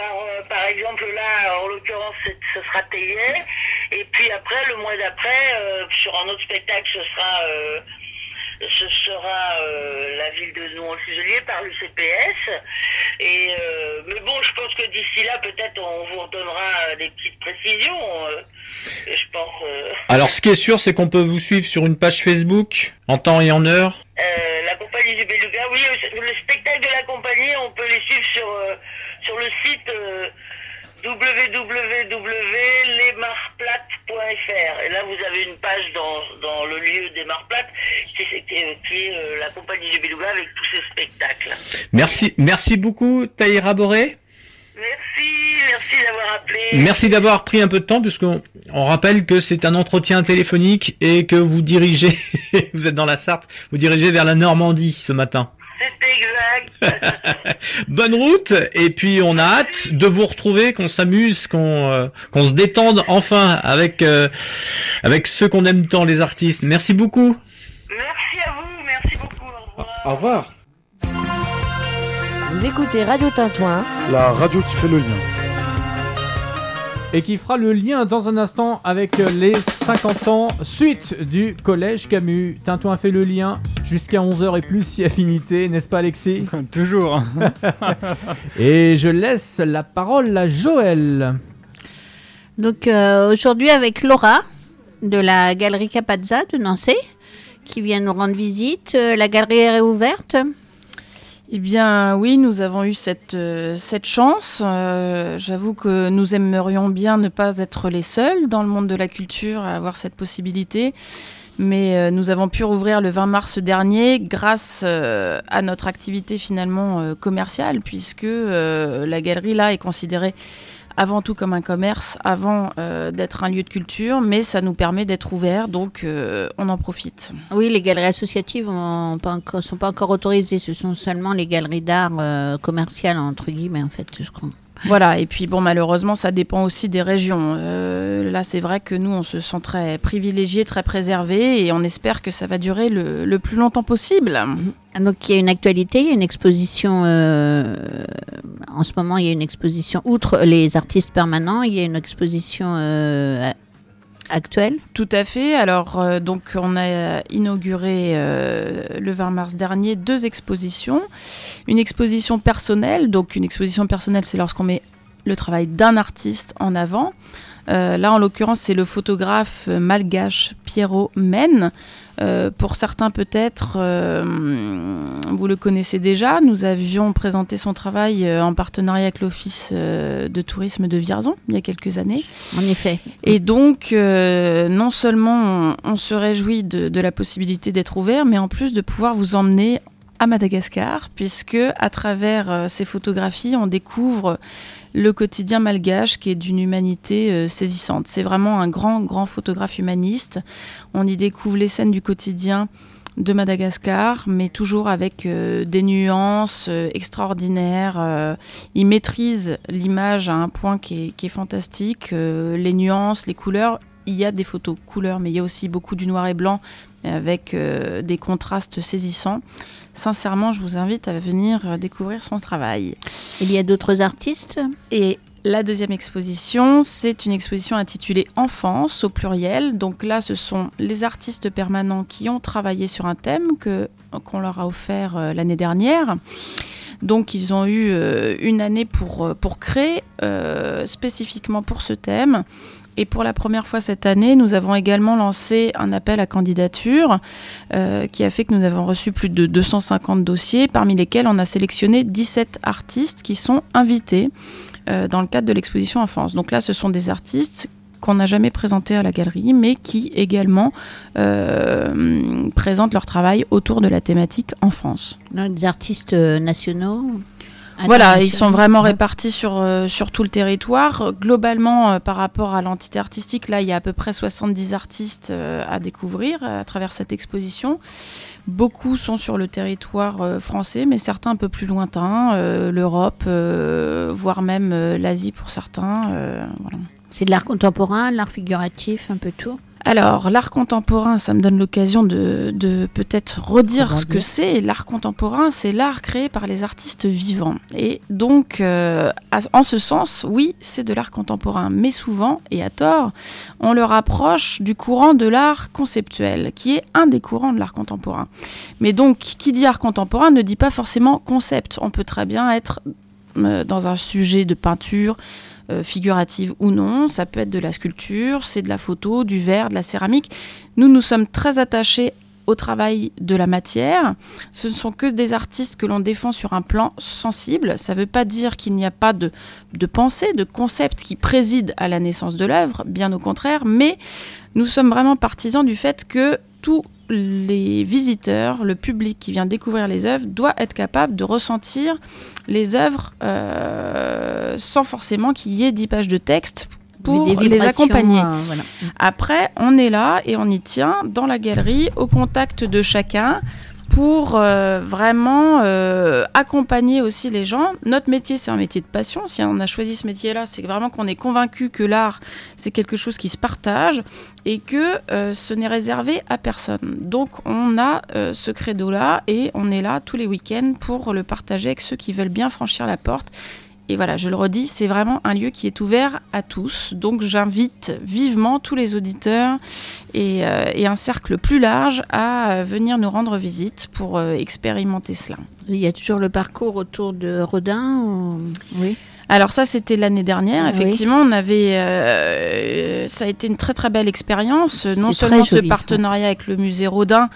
Par, euh, par exemple, là, en l'occurrence, ce sera Thaillet. Et puis après, le mois d'après, euh, sur un autre spectacle, ce sera, euh, ce sera euh, la ville de Nouan-le-Fuselier par l'UCPS. Et, euh, mais bon, je pense que d'ici là, peut-être, on vous redonnera des petites précisions. euh, et je pense. Alors ce qui est sûr c'est qu'on peut vous suivre sur une page Facebook en temps et en heure. La compagnie du Beluga, oui, le, le spectacle de la compagnie, on peut les suivre sur, sur le site euh, www.lesmarplates.fr. Et là, vous avez une page dans, dans le lieu des Marplates qui, est- qui est, qui est, euh, la compagnie du Beluga avec tous ses spectacles. Merci, merci beaucoup Taïra Boré. Merci, merci d'avoir appelé. Merci d'avoir pris un peu de temps puisqu'on on rappelle que c'est un entretien téléphonique et que vous dirigez, vous êtes dans la Sarthe, vous dirigez vers la Normandie ce matin. C'est exact. Bonne route et puis on a hâte de vous retrouver, qu'on s'amuse, qu'on euh, qu'on se détende enfin avec euh, avec ceux qu'on aime tant les artistes. Merci beaucoup. merci à vous, merci beaucoup. Au revoir. Au revoir. Vous écoutez Radio Tintouin. La radio qui fait le lien. Et qui fera le lien dans un instant avec les 50 ans suite du collège Camus. Tintouin fait le lien jusqu'à 11h et plus si affinité, n'est-ce pas Alexis? Toujours. Et je laisse la parole à Joël. Donc euh, aujourd'hui avec Laura, de la galerie Capazza de Nancy qui vient nous rendre visite. Euh, La galerie est réouverte. Eh bien oui, nous avons eu cette, euh, chance. Euh, J'avoue que nous aimerions bien ne pas être les seuls dans le monde de la culture à avoir cette possibilité. Mais euh, nous avons pu rouvrir le 20 mars dernier grâce à notre activité finalement commerciale, puisque la galerie là est considérée avant tout comme un commerce, avant euh, d'être un lieu de culture, mais ça nous permet d'être ouvert, donc euh, on en profite. Oui, les galeries associatives ne sont pas encore autorisées. Ce sont seulement les galeries d'art euh, commerciales, entre guillemets, en fait, je crois. Voilà, et puis bon, malheureusement, ça dépend aussi des régions. Euh, là, c'est vrai que nous, on se sent très privilégiés, très préservés, et on espère que ça va durer le, le plus longtemps possible. Donc il y a une actualité, il y a une exposition. euh, en ce moment, il y a une exposition outre les artistes permanents. Il y a une exposition euh, Tout à fait. Alors, euh, donc, on a inauguré euh, le 20 mars dernier deux expositions. Une exposition personnelle. Donc, une exposition personnelle, c'est lorsqu'on met le travail d'un artiste en avant. Euh, là, en l'occurrence, c'est le photographe malgache Pierrot Men. Euh, pour certains, peut-être, euh, vous le connaissez déjà. Nous avions présenté son travail en partenariat avec l'Office de tourisme de Vierzon il y a quelques années. En effet. Et donc, non seulement on, on se réjouit de, de la possibilité d'être ouvert, mais en plus de pouvoir vous emmener à Madagascar, puisque à travers euh, ces photographies, on découvre le quotidien malgache qui est d'une humanité euh, saisissante. C'est vraiment un grand, grand photographe humaniste. On y découvre les scènes du quotidien de Madagascar, mais toujours avec euh, des nuances extraordinaires. Il maîtrise l'image à un point qui est, qui est fantastique, les nuances, les couleurs. Il y a des photos couleurs, mais il y a aussi beaucoup du noir et blanc avec des contrastes saisissants. Sincèrement, je vous invite à venir euh, découvrir son travail. Il y a d'autres artistes? Et la deuxième exposition, c'est une exposition intitulée Enfance au pluriel. Donc là, ce sont les artistes permanents qui ont travaillé sur un thème que qu'on leur a offert euh, l'année dernière. Donc ils ont eu euh, une année pour, pour créer euh, spécifiquement pour ce thème. Et pour la première fois cette année, nous avons également lancé un appel à candidature euh, qui a fait que nous avons reçu plus de 250 dossiers, parmi lesquels on a sélectionné 17 artistes qui sont invités euh, dans le cadre de l'exposition Enfance. Donc là, ce sont des artistes qu'on n'a jamais présentés à la galerie, mais qui également euh, présentent leur travail autour de la thématique enfance. Des artistes nationaux Voilà, ils sont vraiment répartis sur, euh, sur tout le territoire. Globalement, euh, par rapport à l'entité artistique, là, il y a à peu près 70 artistes euh, à découvrir à travers cette exposition. Beaucoup sont sur le territoire euh, français, mais certains un peu plus lointains, euh, l'Europe, euh, voire même l'Asie pour certains. voilà. C'est de l'art contemporain, de l'art figuratif, un peu tout. Alors, l'art contemporain, ça me donne l'occasion de, de peut-être redire ce que c'est. L'art contemporain, c'est l'art créé par les artistes vivants. Et donc, euh, en ce sens, oui, c'est de l'art contemporain. Mais souvent, et à tort, on le rapproche du courant de l'art conceptuel, qui est un des courants de l'art contemporain. Mais donc, qui dit art contemporain ne dit pas forcément concept. On peut très bien être euh, dans un sujet de peinture, euh, figurative ou non, ça peut être de la sculpture, c'est de la photo, du verre, de la céramique. Nous, nous sommes très attachés au travail de la matière. Ce ne sont que des artistes que l'on défend sur un plan sensible. Ça ne veut pas dire qu'il n'y a pas de, de pensée, de concept qui préside à la naissance de l'œuvre, bien au contraire, mais nous sommes vraiment partisans du fait que tous les visiteurs, le public qui vient découvrir les œuvres, doit être capable de ressentir les œuvres euh, sans forcément qu'il y ait 10 pages de texte pour les accompagner. euh, voilà. Après, on est là et on y tient dans la galerie, au contact de chacun, pour euh, vraiment euh, accompagner aussi les gens. Notre métier, c'est un métier de passion. Si on a choisi ce métier-là, c'est vraiment qu'on est convaincu que l'art, c'est quelque chose qui se partage et que euh, ce n'est réservé à personne. Donc, on a euh, ce credo-là et on est là tous les week-ends pour le partager avec ceux qui veulent bien franchir la porte. Et voilà, je le redis, c'est vraiment un lieu qui est ouvert à tous. Donc j'invite vivement tous les auditeurs et, euh, et un cercle plus large à euh, venir nous rendre visite pour euh, expérimenter cela. Il y a toujours le parcours autour de Rodin ou- Oui. Alors ça, c'était l'année dernière. Oui. Effectivement, on avait, euh, ça a été une très très belle expérience. Non seulement joli, ce partenariat avec le musée Rodin,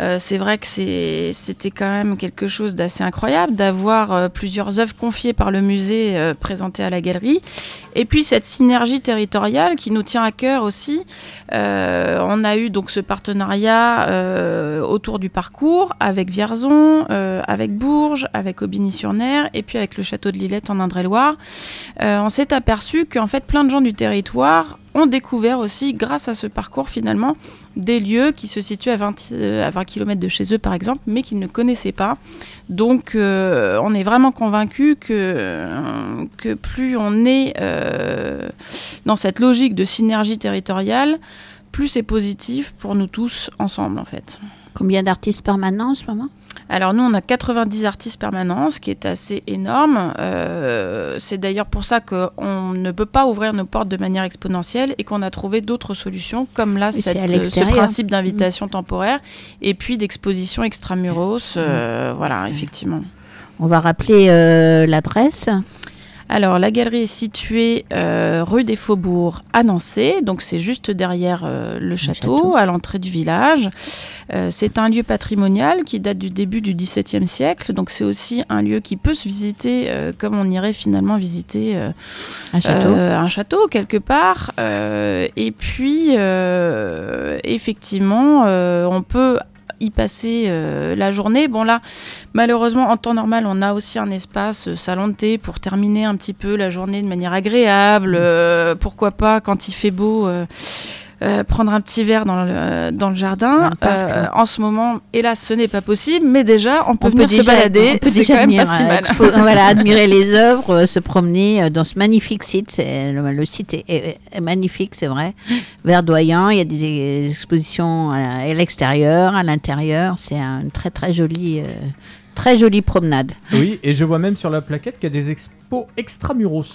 euh, c'est vrai que c'était quand même quelque chose d'assez incroyable d'avoir euh, plusieurs œuvres confiées par le musée euh, présentées à la galerie. Et puis cette synergie territoriale qui nous tient à cœur aussi. On a eu donc ce partenariat autour du parcours avec Vierzon, avec Bourges, avec Aubigny-sur-Ner et puis avec le château de Lillette en Indre-et-Loire. On s'est aperçu qu'en fait plein de gens du territoire ont découvert aussi, grâce à ce parcours finalement, des lieux qui se situent à 20, euh, à 20 km de chez eux par exemple, mais qu'ils ne connaissaient pas. Donc euh, on est vraiment convaincu que, que plus on est euh, dans cette logique de synergie territoriale, plus c'est positif pour nous tous ensemble en fait. Combien d'artistes permanents en ce moment? Alors nous, on a 90 artistes permanents, ce qui est assez énorme. Euh, c'est d'ailleurs pour ça qu'on ne peut pas ouvrir nos portes de manière exponentielle et qu'on a trouvé d'autres solutions, comme là, cette- à ce principe d'invitation temporaire et puis d'exposition extramuros. euh, Voilà, effectivement. On va rappeler euh, l'adresse. Alors, la galerie est située euh, rue des Faubourgs à Nancy, donc c'est juste derrière euh, le, château, château. à l'entrée du village. Euh, c'est un lieu patrimonial qui date du début du XVIIe siècle, donc c'est aussi un lieu qui peut se visiter comme on irait finalement visiter Un château. un château quelque part. Et puis, effectivement, on peut y passer euh, la journée. Bon là, malheureusement, en temps normal, on a aussi un espace euh, salon de thé pour terminer un petit peu la journée de manière agréable. Euh, pourquoi pas, quand il fait beau, euh, prendre un petit verre dans le, dans le jardin. Dans le parc, Euh. En ce moment, hélas, ce n'est pas possible, mais déjà, on peut on venir peut se balader. on peut déjà quand même venir pas si euh, mal. expo- voilà, admirer les œuvres, euh, se promener dans ce magnifique site. Le, le site est, est- est magnifique, c'est vrai. Verdoyant, il y a des expositions à, à l'extérieur, à l'intérieur. C'est un- une très très jolie, euh, très jolie promenade. Oui, et je vois même sur la plaquette qu'il y a des expos extramuros.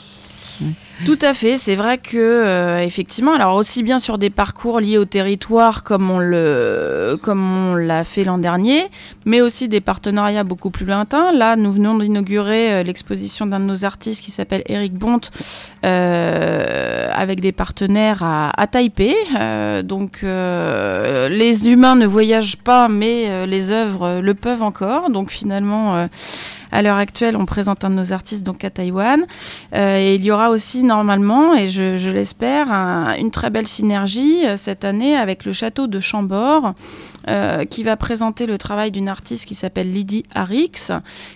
Tout à fait, c'est vrai que euh, effectivement, alors aussi bien sur des parcours liés au territoire comme on le comme on l'a fait l'an dernier, mais aussi des partenariats beaucoup plus lointains. Là, nous venons d'inaugurer euh, l'exposition d'un de nos artistes qui s'appelle Eric Bonte euh, avec des partenaires à, à Taipei. Donc les humains ne voyagent pas, mais les œuvres le peuvent encore. Donc finalement. À l'heure actuelle, on présente un de nos artistes donc à Taïwan. Euh, et il y aura aussi normalement, et je, l'espère, un- une très belle synergie euh, cette année avec le château de Chambord, euh, qui va présenter le travail d'une artiste qui s'appelle Lydie Harix,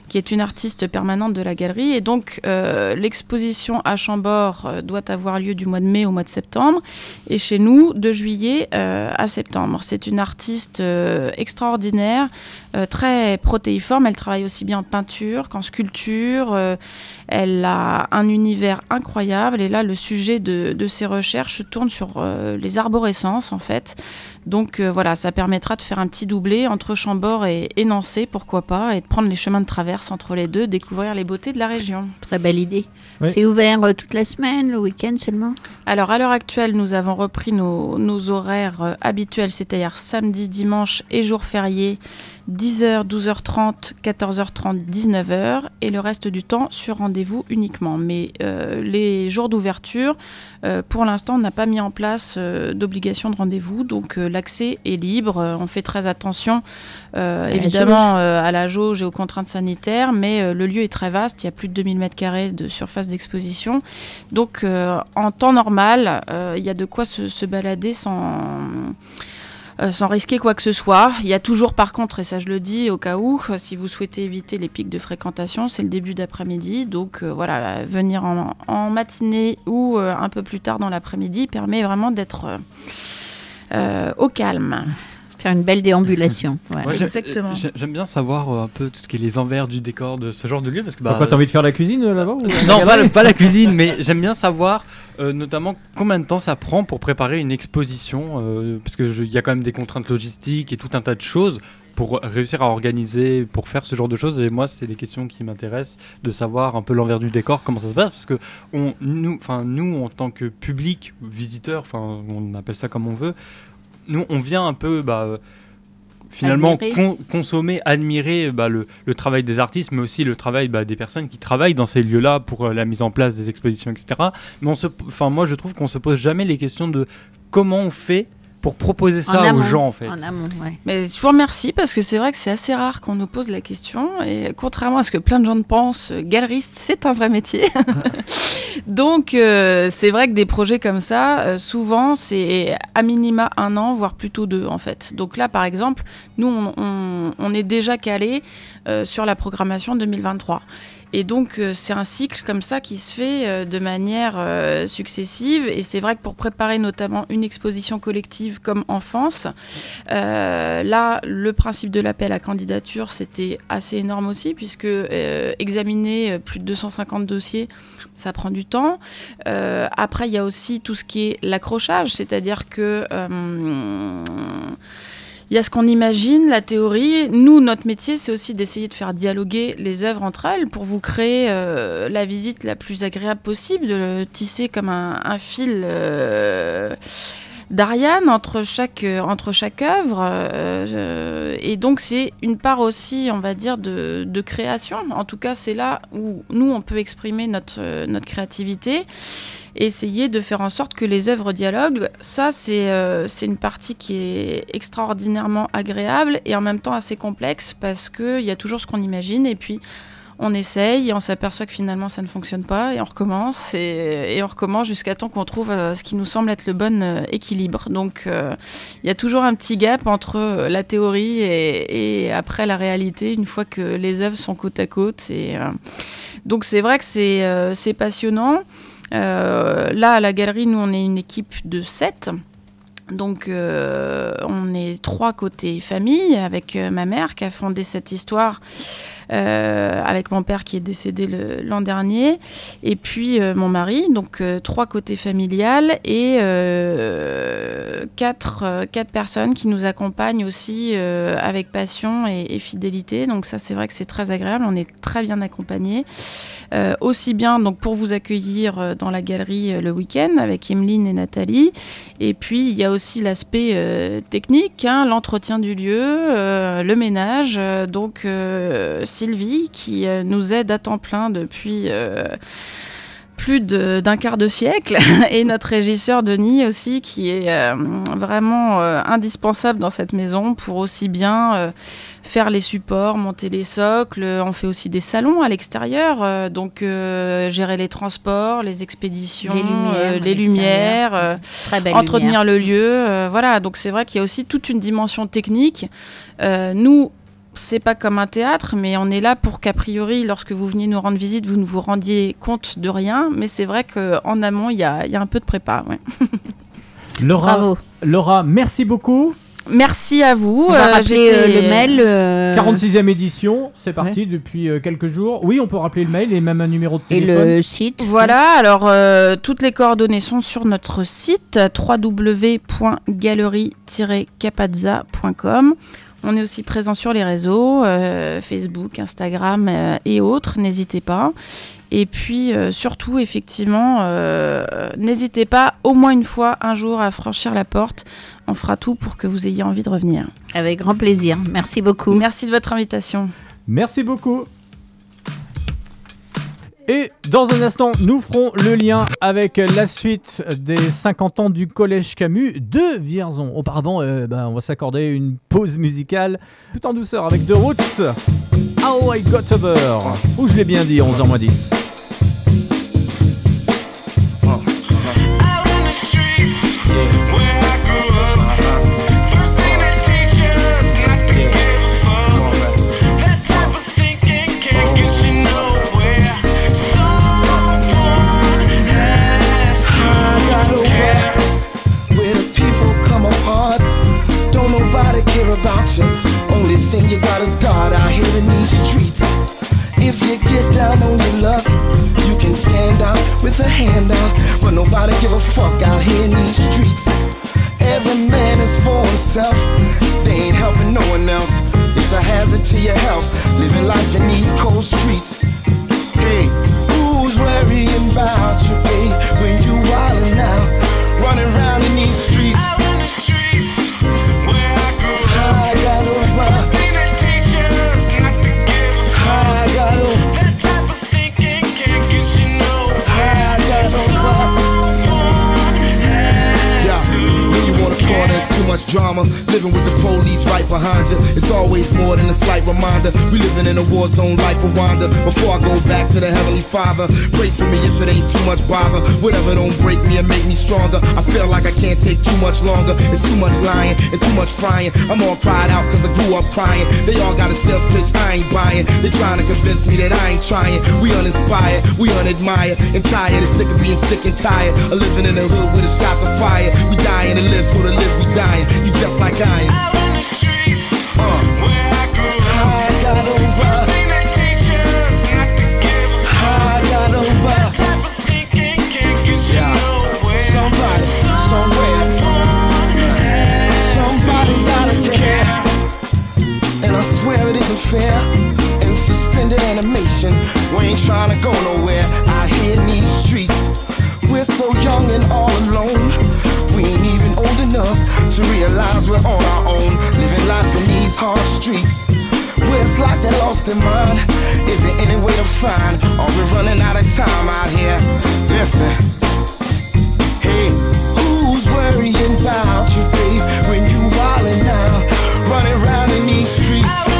qui est une artiste permanente de la galerie. Et donc, euh, l'exposition à Chambord euh, doit avoir lieu du mois de mai au mois de septembre, et chez nous, de juillet à septembre. C'est une artiste extraordinaire, très protéiforme. Elle travaille aussi bien en peinture qu'en sculpture. Elle a un univers incroyable. Et là, le sujet de, de ses recherches tourne sur euh, les arborescences, en fait. Donc euh, voilà, ça permettra de faire un petit doublé entre Chambord et, et Nancy, pourquoi pas, et de prendre les chemins de traverse entre les deux, découvrir les beautés de la région. Très belle idée. Oui. C'est ouvert euh, toute la semaine, le week-end seulement? Alors à l'heure actuelle, nous avons repris nos, nos horaires euh, habituels, c'est-à-dire samedi, dimanche et jours fériés, 10h, 12h30, 14h30, 19h, et le reste du temps sur rendez-vous uniquement. Mais euh, les jours d'ouverture, euh, pour l'instant, on n'a pas mis en place euh, d'obligation de rendez-vous, donc l'accès est libre. On fait très attention, évidemment, à la jauge et aux contraintes sanitaires, mais le lieu est très vaste. Il y a plus de 2000 m2 de surface d'exposition. Donc, en temps normal, il y a de quoi se, se balader sans, euh, sans risquer quoi que ce soit. Il y a toujours, par contre, et ça je le dis au cas où, euh, si vous souhaitez éviter les pics de fréquentation, c'est le début d'après-midi. Donc, euh, voilà, venir en, matinée ou un peu plus tard dans l'après-midi permet vraiment d'être au calme. Faire une belle déambulation. voilà. Exactement. j'ai- J'aime bien savoir euh, un peu tout ce qui est les envers du décor de ce genre de lieu parce que bah, Pourquoi t'as envie de faire la cuisine euh, là-bas non, pas, la- pas la cuisine, mais j'aime bien savoir euh, notamment combien de temps ça prend pour préparer une exposition, euh, parce qu'il y a quand même des contraintes logistiques et tout un tas de choses pour réussir à organiser, pour faire ce genre de choses. Et moi, c'est des questions qui m'intéressent, de savoir un peu l'envers du décor, comment ça se passe, parce que on, nous, enfin nous, en tant que public, visiteurs, enfin on appelle ça comme on veut, nous, on vient un peu... Bah, finalement Admirer. con- consommer, admirer bah, le, le travail des artistes, mais aussi le travail bah, des personnes qui travaillent dans ces lieux-là pour euh, la mise en place des expositions, etc. Mais on se, moi, je trouve qu'on se pose jamais les questions de comment on fait pour proposer ça aux gens, en fait. En amont, ouais. Mais je vous remercie parce que c'est vrai que c'est assez rare qu'on nous pose la question et contrairement à ce que plein de gens pensent, euh, galeriste c'est un vrai métier. Donc euh, c'est vrai que des projets comme ça, euh, souvent c'est à minima un an, voire plutôt deux en fait. Donc là par exemple, nous on, on- on est déjà calé euh, sur la programmation 2023. Et donc euh, c'est un cycle comme ça qui se fait euh, de manière euh, successive. Et c'est vrai que pour préparer notamment une exposition collective comme Enfance, là le principe de l'appel à candidature c'était assez énorme aussi puisque examiner plus de 250 dossiers ça prend du temps. Après il y a aussi tout ce qui est l'accrochage, c'est-à-dire que il y a ce qu'on imagine, la théorie. Nous, notre métier, c'est aussi d'essayer de faire dialoguer les œuvres entre elles pour vous créer euh, la visite la plus agréable possible, de le tisser comme un, fil euh, d'Ariane entre chaque, euh, entre chaque œuvre. et donc, c'est une part aussi, on va dire, de, de création. En tout cas, c'est là où nous, on peut exprimer notre, notre créativité essayer de faire en sorte que les œuvres dialoguent. Ça, c'est euh, une partie qui est extraordinairement agréable et en même temps assez complexe parce qu'il y a toujours ce qu'on imagine et puis on essaye et on s'aperçoit que finalement ça ne fonctionne pas et on recommence et, on recommence jusqu'à temps qu'on trouve euh, ce qui nous semble être le bon euh, équilibre. Donc euh, il y a toujours un petit gap entre la théorie et, après la réalité une fois que les œuvres sont côte à côte. Et, donc c'est vrai que c'est passionnant. Euh, là, à la galerie, nous, on est une équipe de 7. Donc, euh, on est trois côtés famille, avec euh, ma mère qui a fondé cette histoire, avec mon père qui est décédé l'an dernier, et puis euh, mon mari, donc euh, trois côtés familial, et euh, quatre, euh, quatre personnes qui nous accompagnent aussi euh, avec passion et, fidélité. Donc ça, c'est vrai que c'est très agréable, on est très bien accompagnés. Euh, aussi bien donc pour vous accueillir euh, dans la galerie euh, le week-end avec Emeline et Nathalie. Et puis il y a aussi l'aspect euh, technique, hein, l'entretien du lieu, euh, le ménage. Euh, donc euh, Sylvie qui euh, nous aide à temps plein depuis euh, plus de- d'un quart de siècle et notre régisseur Denis aussi qui est euh, vraiment euh, indispensable dans cette maison pour aussi bien euh, faire les supports, monter les socles. On fait aussi des salons à l'extérieur, donc gérer les transports, les expéditions, Les lumières les entretenir lumière. le lieu. voilà, donc c'est vrai qu'il y a aussi toute une dimension technique. Nous, c'est pas comme un théâtre, mais on est là pour qu'a priori, lorsque vous veniez nous rendre visite, vous ne vous rendiez compte de rien. Mais c'est vrai qu'en amont, il y a, il y a un peu de prépa. ouais. Laura, Bravo. Laura, merci beaucoup. Merci à vous. On va Euh, rappeler euh, le mail. euh, 46e édition, c'est parti depuis euh, quelques jours. Oui, on peut rappeler le mail et même un numéro de Et téléphone. le site. Voilà, alors euh, toutes les coordonnées sont sur notre site www.galerie-capazza.com. On est aussi présent sur les réseaux, euh, Facebook, Instagram euh, et autres, n'hésitez pas. Et puis euh, surtout, effectivement, euh, n'hésitez pas au moins une fois un jour à franchir la porte. On fera tout pour que vous ayez envie de revenir. Avec grand plaisir. Merci beaucoup. Merci de votre invitation. Merci beaucoup. Et dans un instant, nous ferons le lien avec la suite des 50 ans du Collège Camus de Vierzon. Auparavant, euh, bah, on va s'accorder une pause musicale tout en douceur avec The Roots. How I Got Over. Ou je l'ai bien dit, 11h moins 10. Where Only thing you got is God out here in these streets. If you get down on your luck, you can stand out with a hand out. But nobody give a fuck out here in these streets. Every man is for himself. They ain't helping no one else. It's a hazard to your health. Living life in these cold streets. Hey, who's worrying about you, babe, when you wildin' out, drama. Living with the police right behind you. It's always more than a slight reminder. We living in a war zone like Rwanda. Before I go back to the Heavenly Father, pray for me if it ain't too much bother. Whatever don't break me and make me stronger. I feel like I can't take too much longer. It's too much lying and too much frying. I'm all cried out cause I grew up crying. They all got a sales pitch I ain't buying. They're trying to convince me that I ain't trying. We uninspired, we unadmired, and tired. It's sick of being sick and tired. Of living in the hood with the shots of fire. We dying to live, so to live we dying. You just like I am. Uh. I got over. I got over. Yeah. Somebody, somewhere. Swear it isn't fair. In suspended animation, we ain't trying to go nowhere. Out here in these streets, we're so young and all alone. We ain't even old enough to realize we're on our own, living life in these hard streets. Where it's like they lost their mind. Is there any way to find? Are we running out of time out here? Listen. Hey, who's worrying about you, babe, when you wildin' out, running around in these streets?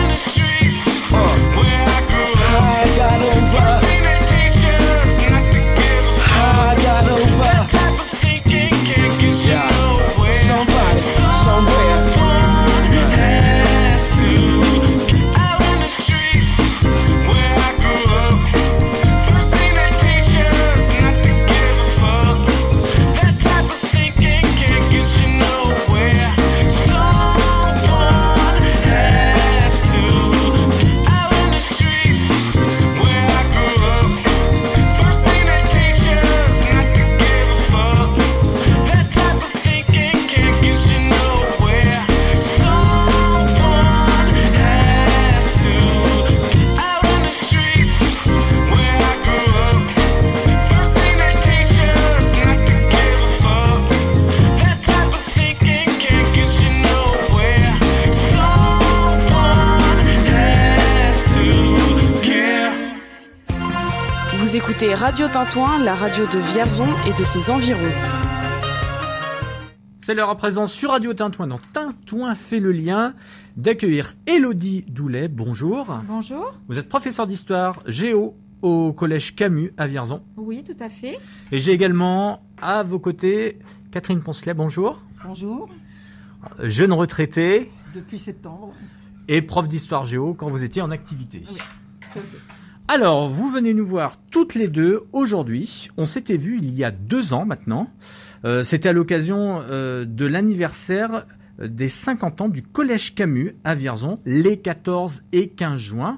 Écoutez Radio Tintouin, la radio de Vierzon et de ses environs. C'est l'heure à présent sur Radio Tintouin, dans Tintouin fait le lien, d'accueillir Elodie Doulet. Bonjour. Bonjour. Vous êtes professeur d'histoire géo au collège Camus à Vierzon. Oui, tout à fait. Et j'ai également à vos côtés Catherine Poncelet. Bonjour. Bonjour, Jeune retraitée depuis septembre. et prof d'histoire géo quand vous étiez en activité. Oui, tout à fait. Alors, vous venez nous voir toutes les deux aujourd'hui. On s'était vus il y a deux ans maintenant. Euh, C'était à l'occasion euh, de l'anniversaire des 50 ans du Collège Camus à Vierzon, les 14 et 15 juin,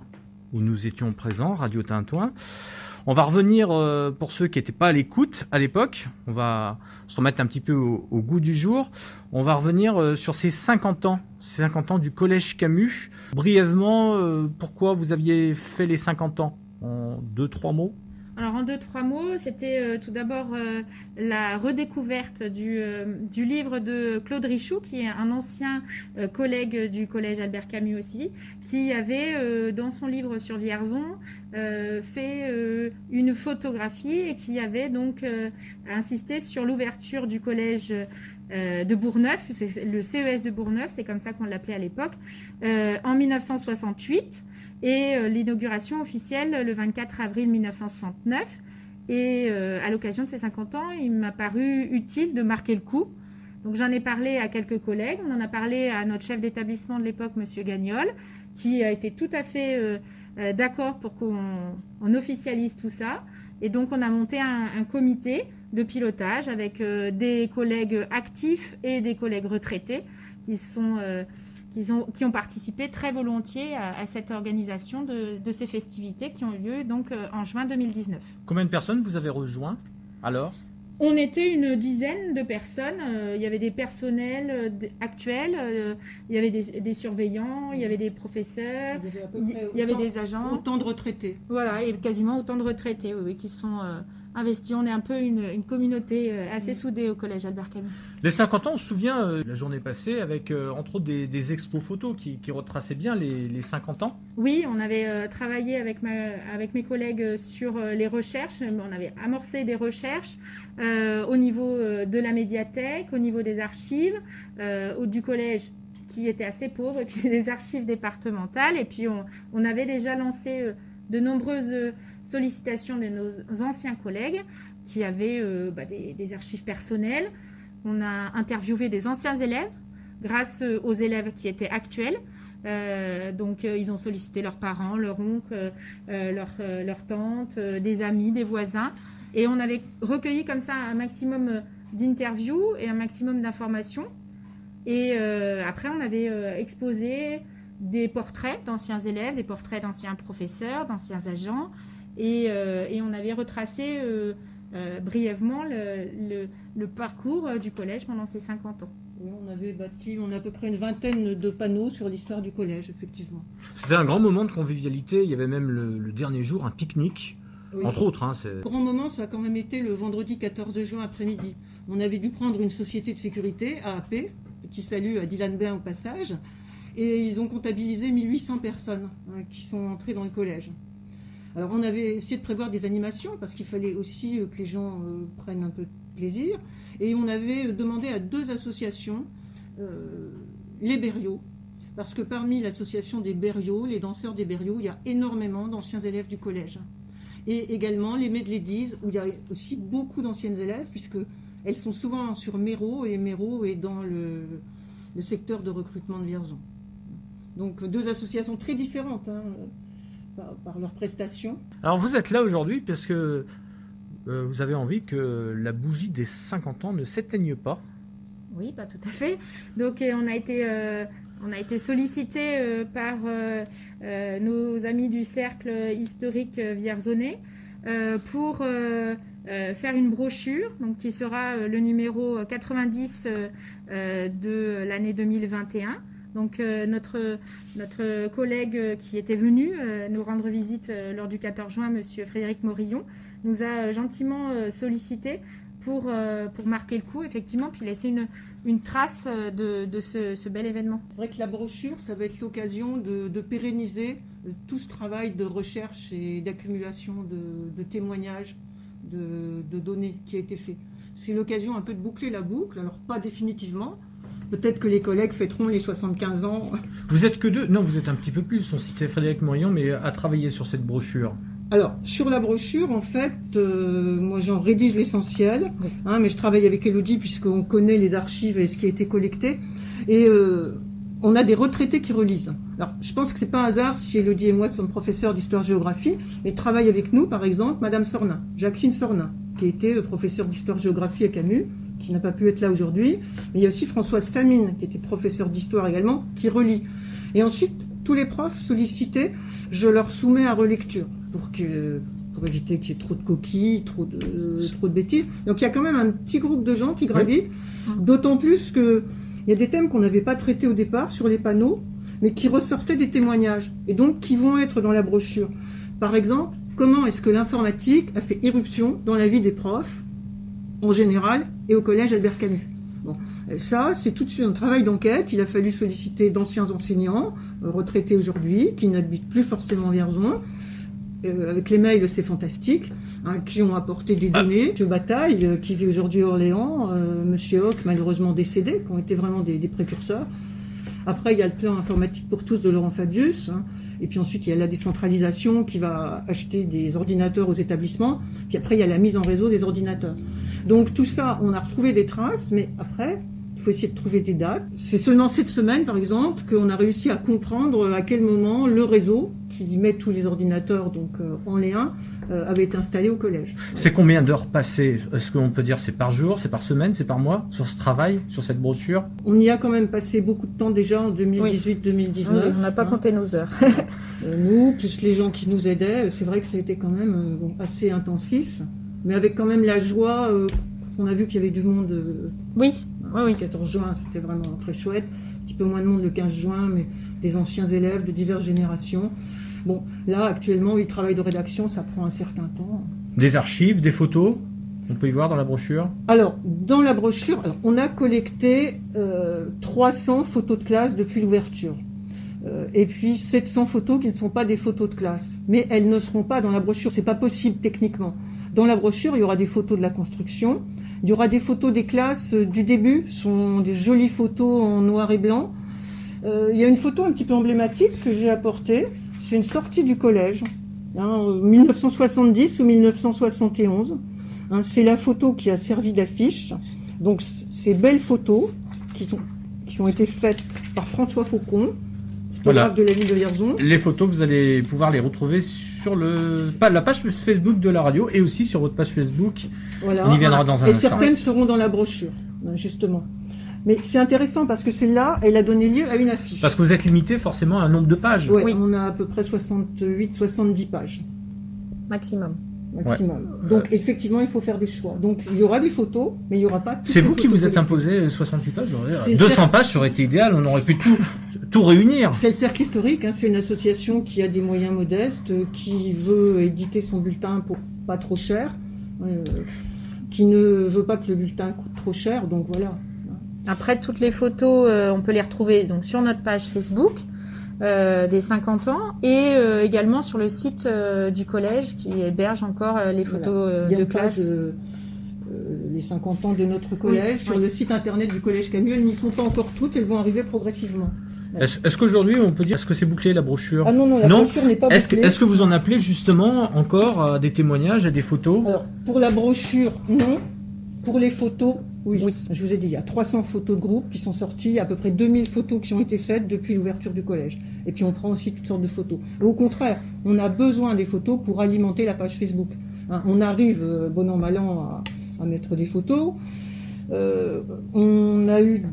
où nous étions présents, Radio Tintouin. On va revenir, euh, pour ceux qui n'étaient pas à l'écoute à l'époque, on va se remettre un petit peu au, goût du jour. On va revenir sur ces 50 ans, ces 50 ans du Collège Camus. Brièvement, pourquoi vous aviez fait les 50 ans? En deux, trois mots Alors en deux, trois mots, c'était euh, tout d'abord euh, la redécouverte du, euh, du livre de Claude Richoux, qui est un ancien collègue du collège Albert Camus aussi, qui avait dans son livre sur Vierzon fait une photographie et qui avait donc insisté sur l'ouverture du collège de Bourgneuf, c'est le CES de Bourgneuf, c'est comme ça qu'on l'appelait à l'époque, en 1968 et euh, l'inauguration officielle le 24 avril 1969. Et euh, à l'occasion de ces 50 ans, il m'a paru utile de marquer le coup. Donc j'en ai parlé à quelques collègues, on en a parlé à notre chef d'établissement de l'époque, Monsieur Gagnol, qui a été tout à fait euh, d'accord pour qu'on on officialise tout ça. Et donc on a monté un, comité de pilotage avec des collègues actifs et des collègues retraités qui sont qui ont, qui ont participé très volontiers à, à cette organisation de, de ces festivités qui ont eu lieu donc euh, en juin 2019. Combien de personnes vous avez rejoint alors? On était une dizaine de personnes. euh, il y avait des personnels euh, actuels, euh, il y avait des, des surveillants, il y avait des professeurs, Il y avait il y autant- des agents. Autant de retraités. Voilà, et quasiment autant de retraités, oui, oui, qui sont euh, investi. On est un peu une, une communauté euh, assez soudée au collège Albert Camus. Les 50 ans, on se souvient euh, la journée passée avec euh, entre autres des, des expos photos qui, qui retraçaient bien les, les 50 ans. Oui, on avait euh, travaillé avec, ma, avec mes collègues sur les recherches. On avait amorcé des recherches au niveau de la médiathèque, au niveau des archives, au- du collège qui était assez pauvre, et puis les archives départementales. Et puis on, on avait déjà lancé de nombreuses sollicitations de nos anciens collègues qui avaient euh, bah, des, archives personnelles. On a interviewé des anciens élèves grâce euh, aux élèves qui étaient actuels. Euh, donc ils ont sollicité leurs parents, leurs euh, leurs tantes, euh, des amis, des voisins. Et on avait recueilli comme ça un maximum d'interviews et un maximum d'informations. Et après, on avait exposé des portraits d'anciens élèves, des portraits d'anciens professeurs, d'anciens agents. Et, euh, et on avait retracé euh, euh, brièvement le, le- le parcours du collège pendant ces 50 ans. Oui, on avait bâti, on a à peu près une vingtaine de panneaux sur l'histoire du collège, effectivement. C'était un grand moment de convivialité. Il y avait même le, le dernier jour un pique-nique, Oui. entre autres. Hein, c'est- Le grand moment, ça a quand même été le vendredi 14 juin après-midi. On avait dû prendre une société de sécurité, AAP, petit salut à Dylan Bain au passage, et ils ont comptabilisé 1800 personnes hein, qui sont entrées dans le collège. Alors on avait essayé de prévoir des animations parce qu'il fallait aussi euh, que les gens euh, prennent un peu de plaisir, et on avait demandé à deux associations, euh, les Berriots, parce que parmi l'association des Berriots, les danseurs des Berriots, il y a énormément d'anciens élèves du collège. Et également les Medladies, où il y a aussi beaucoup d'anciennes élèves, puisque elles sont souvent sur Méro, et Méro est dans le, le secteur de recrutement de Vierzon. Donc deux associations très différentes hein, par, par leurs prestations. Alors vous êtes là aujourd'hui parce que euh, vous avez envie que la bougie des 50 ans ne s'éteigne pas. Oui, pas tout à fait. Donc euh, on a été, euh, on a été sollicité euh, par euh, euh, nos amis du cercle historique vierzonais euh, pour euh, euh, faire une brochure, donc qui sera euh, le numéro 90 euh, euh, de l'année 2021. Donc euh, notre notre collègue euh, qui était venu euh, nous rendre visite lors du 14 juin, Monsieur Frédéric Morillon, nous a gentiment sollicité pour, pour marquer le coup, effectivement, puis laisser une, une trace de, de ce, bel événement. C'est vrai que la brochure, ça va être l'occasion de, pérenniser tout ce travail de recherche et d'accumulation de, témoignages, de données qui a été fait. C'est l'occasion un peu de boucler la boucle, alors pas définitivement. Peut-être que les collègues fêteront les 75 ans. Vous êtes que deux Non, vous êtes un petit peu plus. On citait Frédéric Morillon, mais à travailler sur cette brochure. Alors, sur la brochure, en fait, euh, moi j'en rédige l'essentiel, hein, mais je travaille avec Elodie puisqu'on connaît les archives et ce qui a été collecté. Et euh, on a des retraités qui relisent. Alors, je pense que c'est pas un hasard si Elodie et moi sommes professeurs d'histoire-géographie, mais travaille avec nous, par exemple, Madame Sornin, Jacqueline Sornin, qui était euh, professeure d'histoire-géographie à Camus, qui n'a pas pu être là aujourd'hui. Mais il y a aussi Françoise Famine, qui était professeure d'histoire également, qui relit. Et ensuite, tous les profs sollicités, je leur soumets à relecture pour que pour éviter qu'il y ait trop de coquilles, trop de, trop de bêtises. Donc il y a quand même un petit groupe de gens qui gravitent, d'autant plus que il y a des thèmes qu'on n'avait pas traités au départ sur les panneaux, mais qui ressortaient des témoignages, et donc qui vont être dans la brochure. Par exemple, comment est-ce que l'informatique a fait irruption dans la vie des profs, en général, et au collège Albert Camus Bon, ça, c'est tout de suite un travail d'enquête. Il a fallu solliciter d'anciens enseignants, euh, retraités aujourd'hui, qui n'habitent plus forcément Vierzon. Euh, avec les mails, c'est fantastique, hein, qui ont apporté des données. Monsieur Bataille, euh, qui vit aujourd'hui à Orléans, euh, Monsieur Hoc, malheureusement décédé, qui ont été vraiment des, des précurseurs. Après, il y a le plan informatique pour tous de Laurent Fabius. hein. Et puis ensuite, il y a la décentralisation qui va acheter des ordinateurs aux établissements. Puis après, il y a la mise en réseau des ordinateurs. Donc tout ça, on a retrouvé des traces, mais après, il faut essayer de trouver des dates. C'est seulement cette semaine, par exemple, qu'on a réussi à comprendre à quel moment le réseau, qui met tous les ordinateurs donc euh, en lien, euh, avait été installé au collège. C'est combien d'heures passées? Est-ce qu'on peut dire c'est par jour, c'est par semaine, c'est par mois sur ce travail, sur cette brochure? On y a quand même passé beaucoup de temps déjà en 2018-2019. Oui, on n'a pas compté nos heures. Euh, nous, plus les gens qui nous aidaient, euh, c'est vrai que ça a été quand même euh, bon, assez intensif, mais avec quand même la joie euh, quand on a vu qu'il y avait du monde. euh, oui, le 14 juin, c'était vraiment très chouette. Un petit peu moins de monde le 15 juin, mais des anciens élèves de diverses générations. Bon, là, actuellement, le travail de rédaction, ça prend un certain temps. Des archives, des photos On peut y voir dans la brochure? Alors, dans la brochure, alors, on a collecté euh, 300 photos de classe depuis l'ouverture. Euh, et puis 700 photos qui ne sont pas des photos de classe. Mais elles ne seront pas dans la brochure, c'est pas possible techniquement. Dans la brochure, il y aura des photos de la construction, il y aura des photos des classes euh, du début, ce sont des jolies photos en noir et blanc. Euh, il y a une photo un petit peu emblématique que j'ai apportée, c'est une sortie du collège, hein, en 1970 ou 1971. Hein, c'est la photo qui a servi d'affiche. Donc ces belles photos qui, qui ont été faites par François Faucon, Voilà. photographe de la ville de Vierzon. Les photos, vous allez pouvoir les retrouver sur le, pas, la page Facebook de la radio et aussi sur votre page Facebook. Voilà. On y viendra dans un Et instant. certaines seront dans la brochure, hein, justement. Mais c'est intéressant parce que celle-là, elle a donné lieu à une affiche. Parce que vous êtes limité forcément à un nombre de pages. Ouais, on a à peu près 68-70 pages Maximum. Maximum. Donc effectivement, il faut faire des choix. Donc il y aura des photos, mais il n'y aura pas. C'est vous qui vous êtes imposé 68 pages j'aurais- C'est 200 certes. pages, ça aurait été idéal, on aurait pu tout, tout réunir. C'est le Cercle Historique, hein, c'est une association qui a des moyens modestes, euh, qui veut éditer son bulletin pour pas trop cher, euh, qui ne veut pas que le bulletin coûte trop cher, donc voilà. Après, toutes les photos, euh, on peut les retrouver donc sur notre page Facebook euh, des 50 ans et euh, également sur le site euh, du collège qui héberge encore euh, les photos euh, Il y a de classe. les 50 ans de notre collège, Oui, sur oui. le site internet du collège Camus, elles n'y sont pas encore toutes, elles vont arriver progressivement. Est-ce est-ce qu'aujourd'hui on peut dire est-ce que c'est bouclé la brochure? Ah non, non, la brochure n'est pas Est-ce que, bouclée. est-ce que vous en appelez justement encore à des témoignages, à des photos? Alors, pour la brochure, non. Pour les photos, oui. Je vous ai dit, il y a 300 photos de groupe qui sont sorties, à peu près 2000 photos qui ont été faites depuis l'ouverture du collège. Et puis on prend aussi toutes sortes de photos. Et au contraire, on a besoin des photos pour alimenter la page Facebook. Hein, on arrive, euh, bon an, mal an, à, à mettre des photos. Euh, on a eu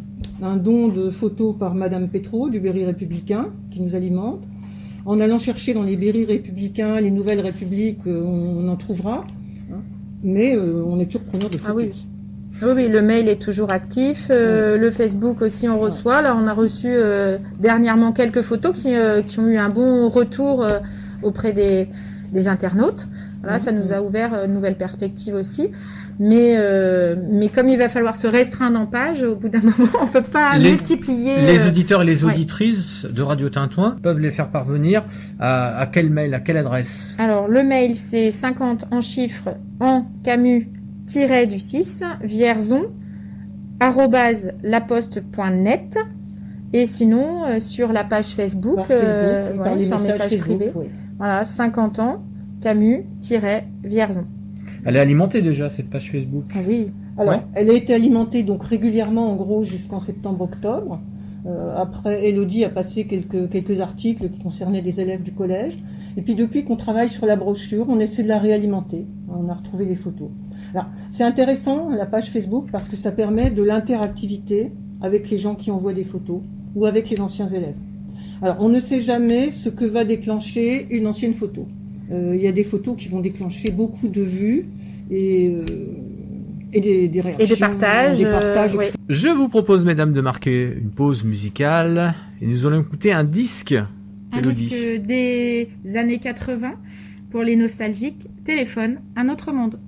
un don de photos par Madame Petro du Berry républicain qui nous alimente. En allant chercher dans les Berry républicains, les nouvelles républiques, euh, on, on en trouvera. hein. Mais euh, on est toujours preneur de photos. Ah oui, oui. Oui, le mail est toujours actif. euh, Le Facebook aussi, on reçoit. Là, on a reçu euh, dernièrement quelques photos qui, euh, qui ont eu un bon retour auprès des, des internautes. Voilà, ça nous a ouvert de nouvelles perspectives aussi. Mais, mais comme il va falloir se restreindre en pages, au bout d'un moment, on peut pas Les- multiplier. Les auditeurs et les ouais. auditrices de Radio Tintouin peuvent les faire parvenir à, à quel mail, à quelle adresse? Alors, le mail, c'est 50 en chiffres en Camus du 6, Vierzon, arrobase laposte.net. Et sinon, euh, sur la page Facebook, Par Facebook, euh, par ouais, les sur messages message Facebook, privé. oui. Voilà, 50 ans, Camus-Vierzon. Elle est alimentée déjà cette page Facebook. Ah oui. Alors, Ouais. elle a été alimentée donc régulièrement, en gros, jusqu'en septembre-octobre. Euh, après, Elodie a passé quelques, quelques articles qui concernaient des élèves du collège. Et puis, depuis qu'on travaille sur la brochure, on essaie de la réalimenter. On a retrouvé des photos. C'est intéressant, la page Facebook, parce que ça permet de l'interactivité avec les gens qui envoient des photos ou avec les anciens élèves. Alors, on ne sait jamais ce que va déclencher une ancienne photo. Euh, Il y a des photos qui vont déclencher beaucoup de vues et, euh, et des, des réactions. partages, des euh, partages, ouais. Je vous propose, mesdames, de marquer une pause musicale et nous allons écouter un disque. Un disque des années 80 pour les nostalgiques. Téléphone, un autre monde.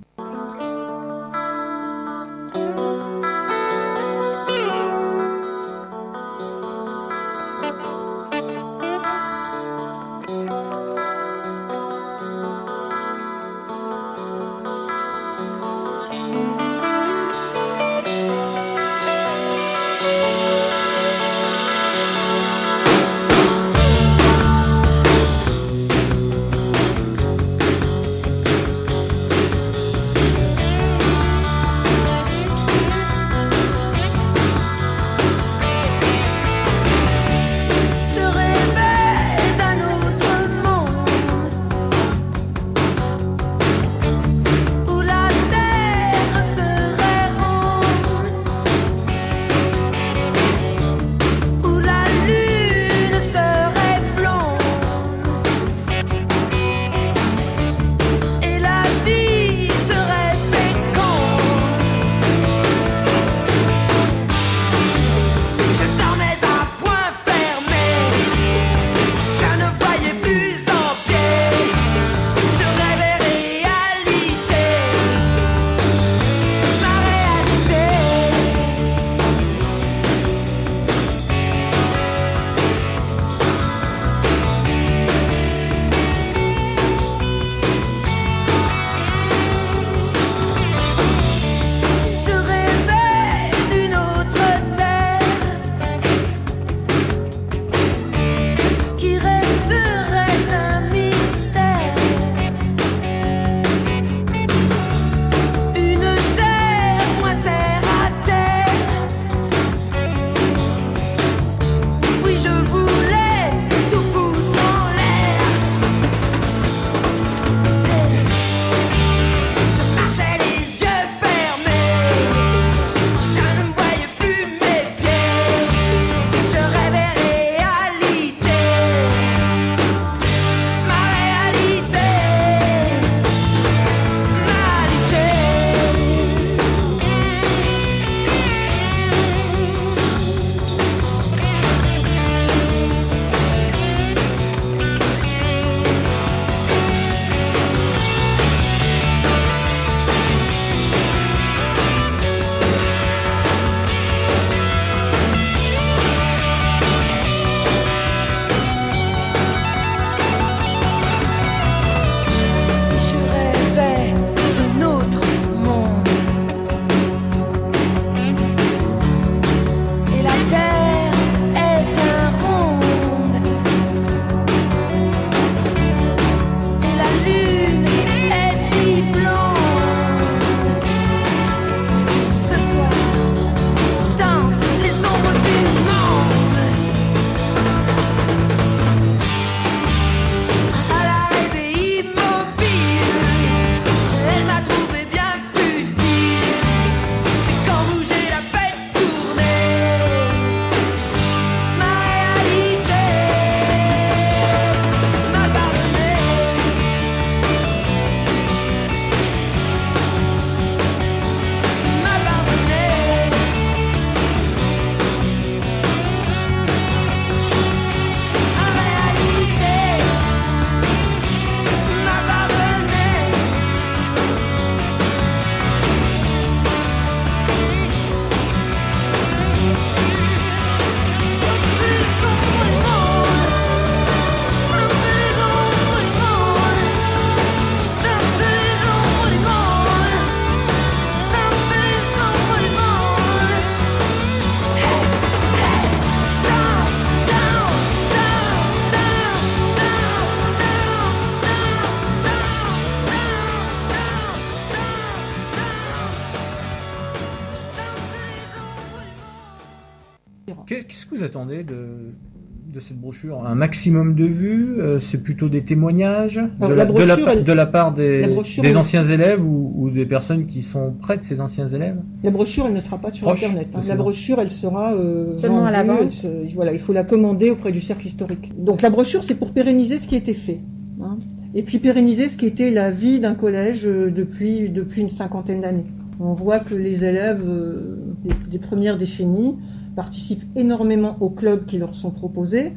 Brochure Un maximum de vues euh, C'est plutôt des témoignages de, la, de la brochure, pa- elle- de la part des, la brochure, des elle- anciens élèves ou, ou des personnes qui sont près de ces anciens élèves? La brochure, elle ne sera pas sur Proche Internet. hein. La brochure, elle sera euh, Seulement à la vente. se- voilà, il faut la commander auprès du cercle historique. Donc la brochure, c'est pour pérenniser ce qui a été fait. hein. Et puis pérenniser ce qui était la vie d'un collège euh, depuis, depuis une cinquantaine d'années. On voit que les élèves euh, des, des premières décennies participent énormément aux clubs qui leur sont proposés.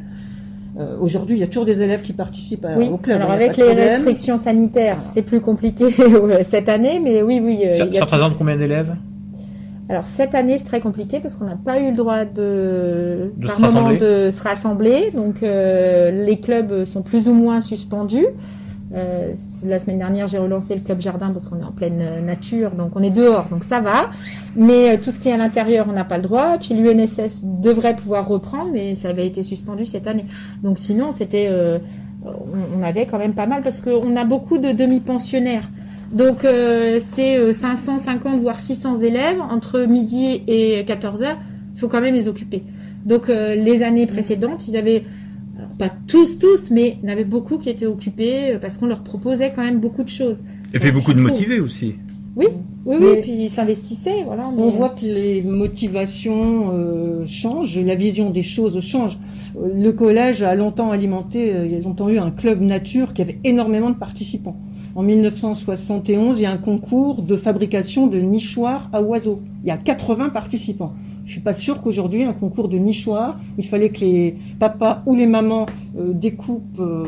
Euh, Aujourd'hui, il y a toujours des élèves qui participent à- Oui, au club. alors avec les problème. restrictions sanitaires, c'est plus compliqué cette année, mais oui, oui. euh, Ça, il y a ça représente combien d'élèves? Alors cette année, c'est très compliqué parce qu'on n'a pas eu le droit de, De par moment de se rassembler. Donc euh, les clubs sont plus ou moins suspendus. Euh, la semaine dernière, j'ai relancé le club jardin parce qu'on est en pleine euh, nature, donc on est dehors, donc ça va. Mais euh, tout ce qui est à l'intérieur, on n'a pas le droit. Puis l'UNSS devrait pouvoir reprendre, mais ça avait été suspendu cette année. Donc sinon, c'était, on, avait quand même pas mal parce qu'on a beaucoup de demi-pensionnaires. Donc c'est euh, 550 voire 600 élèves entre midi et 14 heures. Il faut quand même les occuper. Donc les années précédentes, ils avaient pas tous tous, mais il y en avait beaucoup qui étaient occupés euh, parce qu'on leur proposait quand même beaucoup de choses. Et puis beaucoup de motivés aussi. Oui, oui, oui. Mais- Puis ils s'investissaient, voilà. On voit que les motivations euh, changent, la vision des choses change. Euh, Le collège a longtemps alimenté, euh, il y a longtemps eu un club nature qui avait énormément de participants. En 1971, il y a un concours de fabrication de nichoirs à oiseaux. Il y a 80 participants. Je suis pas sûre qu'aujourd'hui, un concours de nichoirs, il fallait que les papas ou les mamans euh, découpent euh,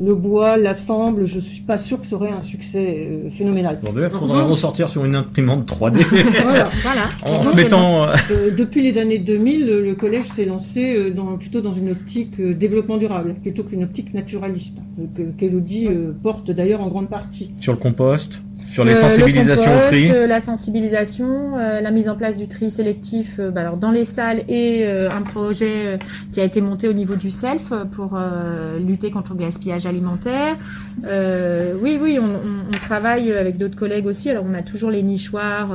le bois, l'assemblent. Je suis pas sûre que ça aurait un succès euh, phénoménal. Bon, il revanche- ressortir sur une imprimante 3D. voilà, voilà. En se mettant. depuis les années 2000, le, le collège s'est lancé euh, dans, plutôt dans une optique euh, développement durable, plutôt qu'une optique naturaliste, que- qu'Elodie euh, porte d'ailleurs en grande partie. sur le compost, sur les Euh, sensibilisations le au tri. euh, la sensibilisation, euh, la mise en place du tri sélectif bah, alors dans les salles et un projet qui a été monté au niveau du self pour lutter contre le gaspillage alimentaire. Oui, oui, on, on- on travaille avec d'autres collègues aussi. Alors on a toujours les nichoirs,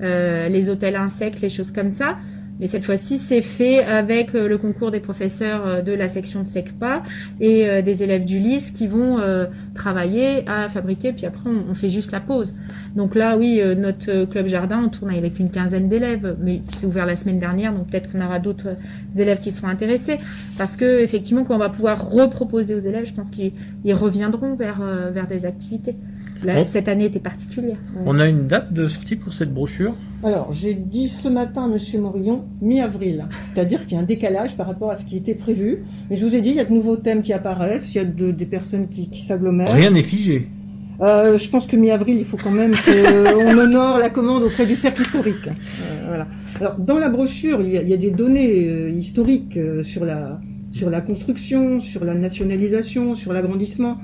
les hôtels insectes, les choses comme ça. Mais cette fois-ci, c'est fait avec euh, le concours des professeurs euh, de la section de SECPA et euh, des élèves du LIS qui vont travailler à fabriquer, puis après on, fait juste la pause. Donc là, oui, notre club jardin, on tourne avec une quinzaine d'élèves, mais c'est ouvert la semaine dernière, donc peut-être qu'on aura d'autres élèves qui seront intéressés. Parce que effectivement, quand on va pouvoir reproposer aux élèves, je pense qu'ils ils reviendront vers des activités. Là, Bon. Cette année était particulière. On a une date de sortie pour cette brochure Alors, j'ai dit ce matin à Monsieur Morillon, mi-avril, c'est-à-dire qu'il y a un décalage par rapport à ce qui était prévu. Mais je vous ai dit, il y a de nouveaux thèmes qui apparaissent, il y a de- des personnes qui, qui s'agglomèrent. Rien n'est figé. Euh, je pense que mi-avril, il faut quand même qu'on honore la commande auprès du cercle historique. Euh, voilà. Alors, dans la brochure, il y a, il y a des données euh, historiques euh, sur la sur la construction, sur la nationalisation, sur l'agrandissement.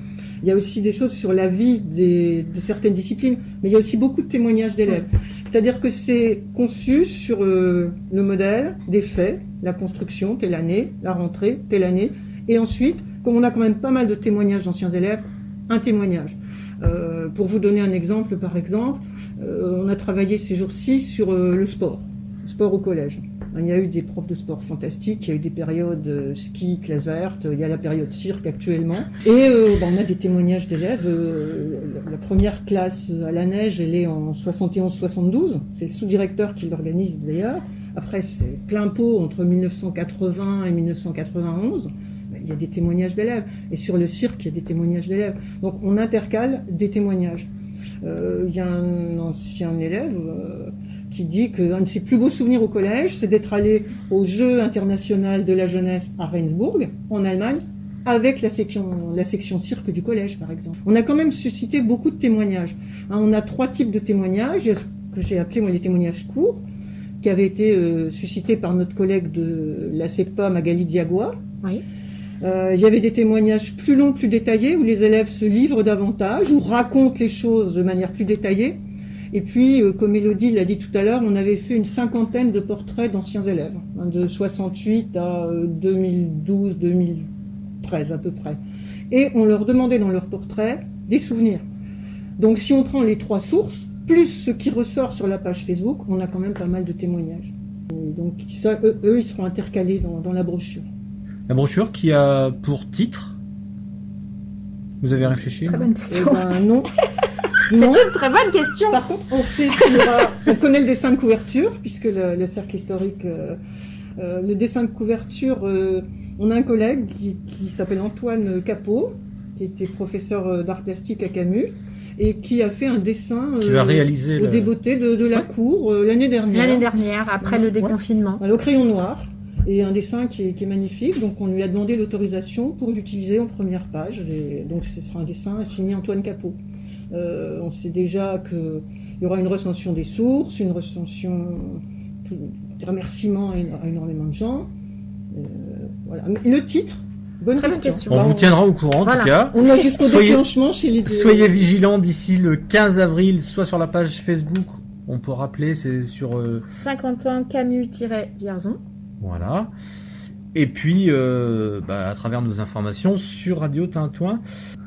Il y a aussi des choses sur la vie des, de certaines disciplines, mais il y a aussi beaucoup de témoignages d'élèves. C'est-à-dire que c'est conçu sur euh, le modèle des faits, la construction, telle année, la rentrée, telle année, et ensuite, comme on a quand même pas mal de témoignages d'anciens élèves, un témoignage. Euh, pour vous donner un exemple, par exemple, euh, on a travaillé ces jours-ci sur euh, le sport, le sport au collège. Il y a eu des profs de sport fantastiques, il y a eu des périodes euh, ski, classe verte, il y a la période cirque actuellement. Et euh, bah, on a des témoignages d'élèves. euh, la- première classe à la neige, elle est en 71-72. C'est le sous-directeur qui l'organise d'ailleurs. Après, c'est plein pot entre 1980 et 1991 il y a des témoignages d'élèves. Et sur le cirque, il y a des témoignages d'élèves. Donc on intercale des témoignages. Il y a un ancien élève qui dit qu'un de ses plus beaux souvenirs au collège, c'est d'être allé au Jeu international de la jeunesse à Rendsburg, en Allemagne, avec la section, la section cirque du collège, par exemple. On a quand même suscité beaucoup de témoignages. Hein, on a trois types de témoignages, Il y a ce que j'ai appelé moi les témoignages courts, qui avaient été euh, suscités par notre collègue de la SECPA, Magali Diagua. Oui. Euh, il y avait des témoignages plus longs, plus détaillés, où les élèves se livrent davantage, ou racontent les choses de manière plus détaillée. Et puis, euh, comme Elodie l'a dit tout à l'heure, on avait fait une cinquantaine de portraits d'anciens élèves, hein, de 68 à 2012-2013 à peu près. Et on leur demandait dans leurs portraits des souvenirs. Donc si on prend les trois sources, plus ce qui ressort sur la page Facebook, on a quand même pas mal de témoignages. Et donc ça, eux, eux, ils seront intercalés dans, dans la brochure. La brochure qui a pour titre? Vous avez réfléchi? Très bonne question. Eh ben, non. C'est une très bonne question. Par contre, on sait qu'il y aura- on connaît le dessin de couverture, puisque le, le cercle historique, euh, euh, le dessin de couverture, euh, on a un collègue qui, qui s'appelle Antoine Capot, qui était professeur euh, d'art plastique à Camus, et qui a fait un dessin Qui va réaliser au le- débeauté de, de la cour euh, l'année dernière. L'année dernière, après le déconfinement. Voilà, au crayon noir. Et un dessin qui est, qui est magnifique. Donc on lui a demandé l'autorisation pour l'utiliser en première page. Et donc ce sera un dessin signé Antoine Capot. Euh, on sait déjà qu'il y aura une recension des sources, une recension, des remerciements à, éno- à énormément de gens. Euh, voilà. Le titre, bonne Très question. question. On Bah, vous tiendra au courant en tout cas. On a jusqu'au Soyez- déclenchement chez les deux. Soyez vigilants d'ici le 15 avril, soit sur la page Facebook. On peut rappeler, c'est sur. euh, 50 ans Camus-Vierzon. Voilà. Et puis, euh, bah, à travers nos informations sur Radio Tintouin,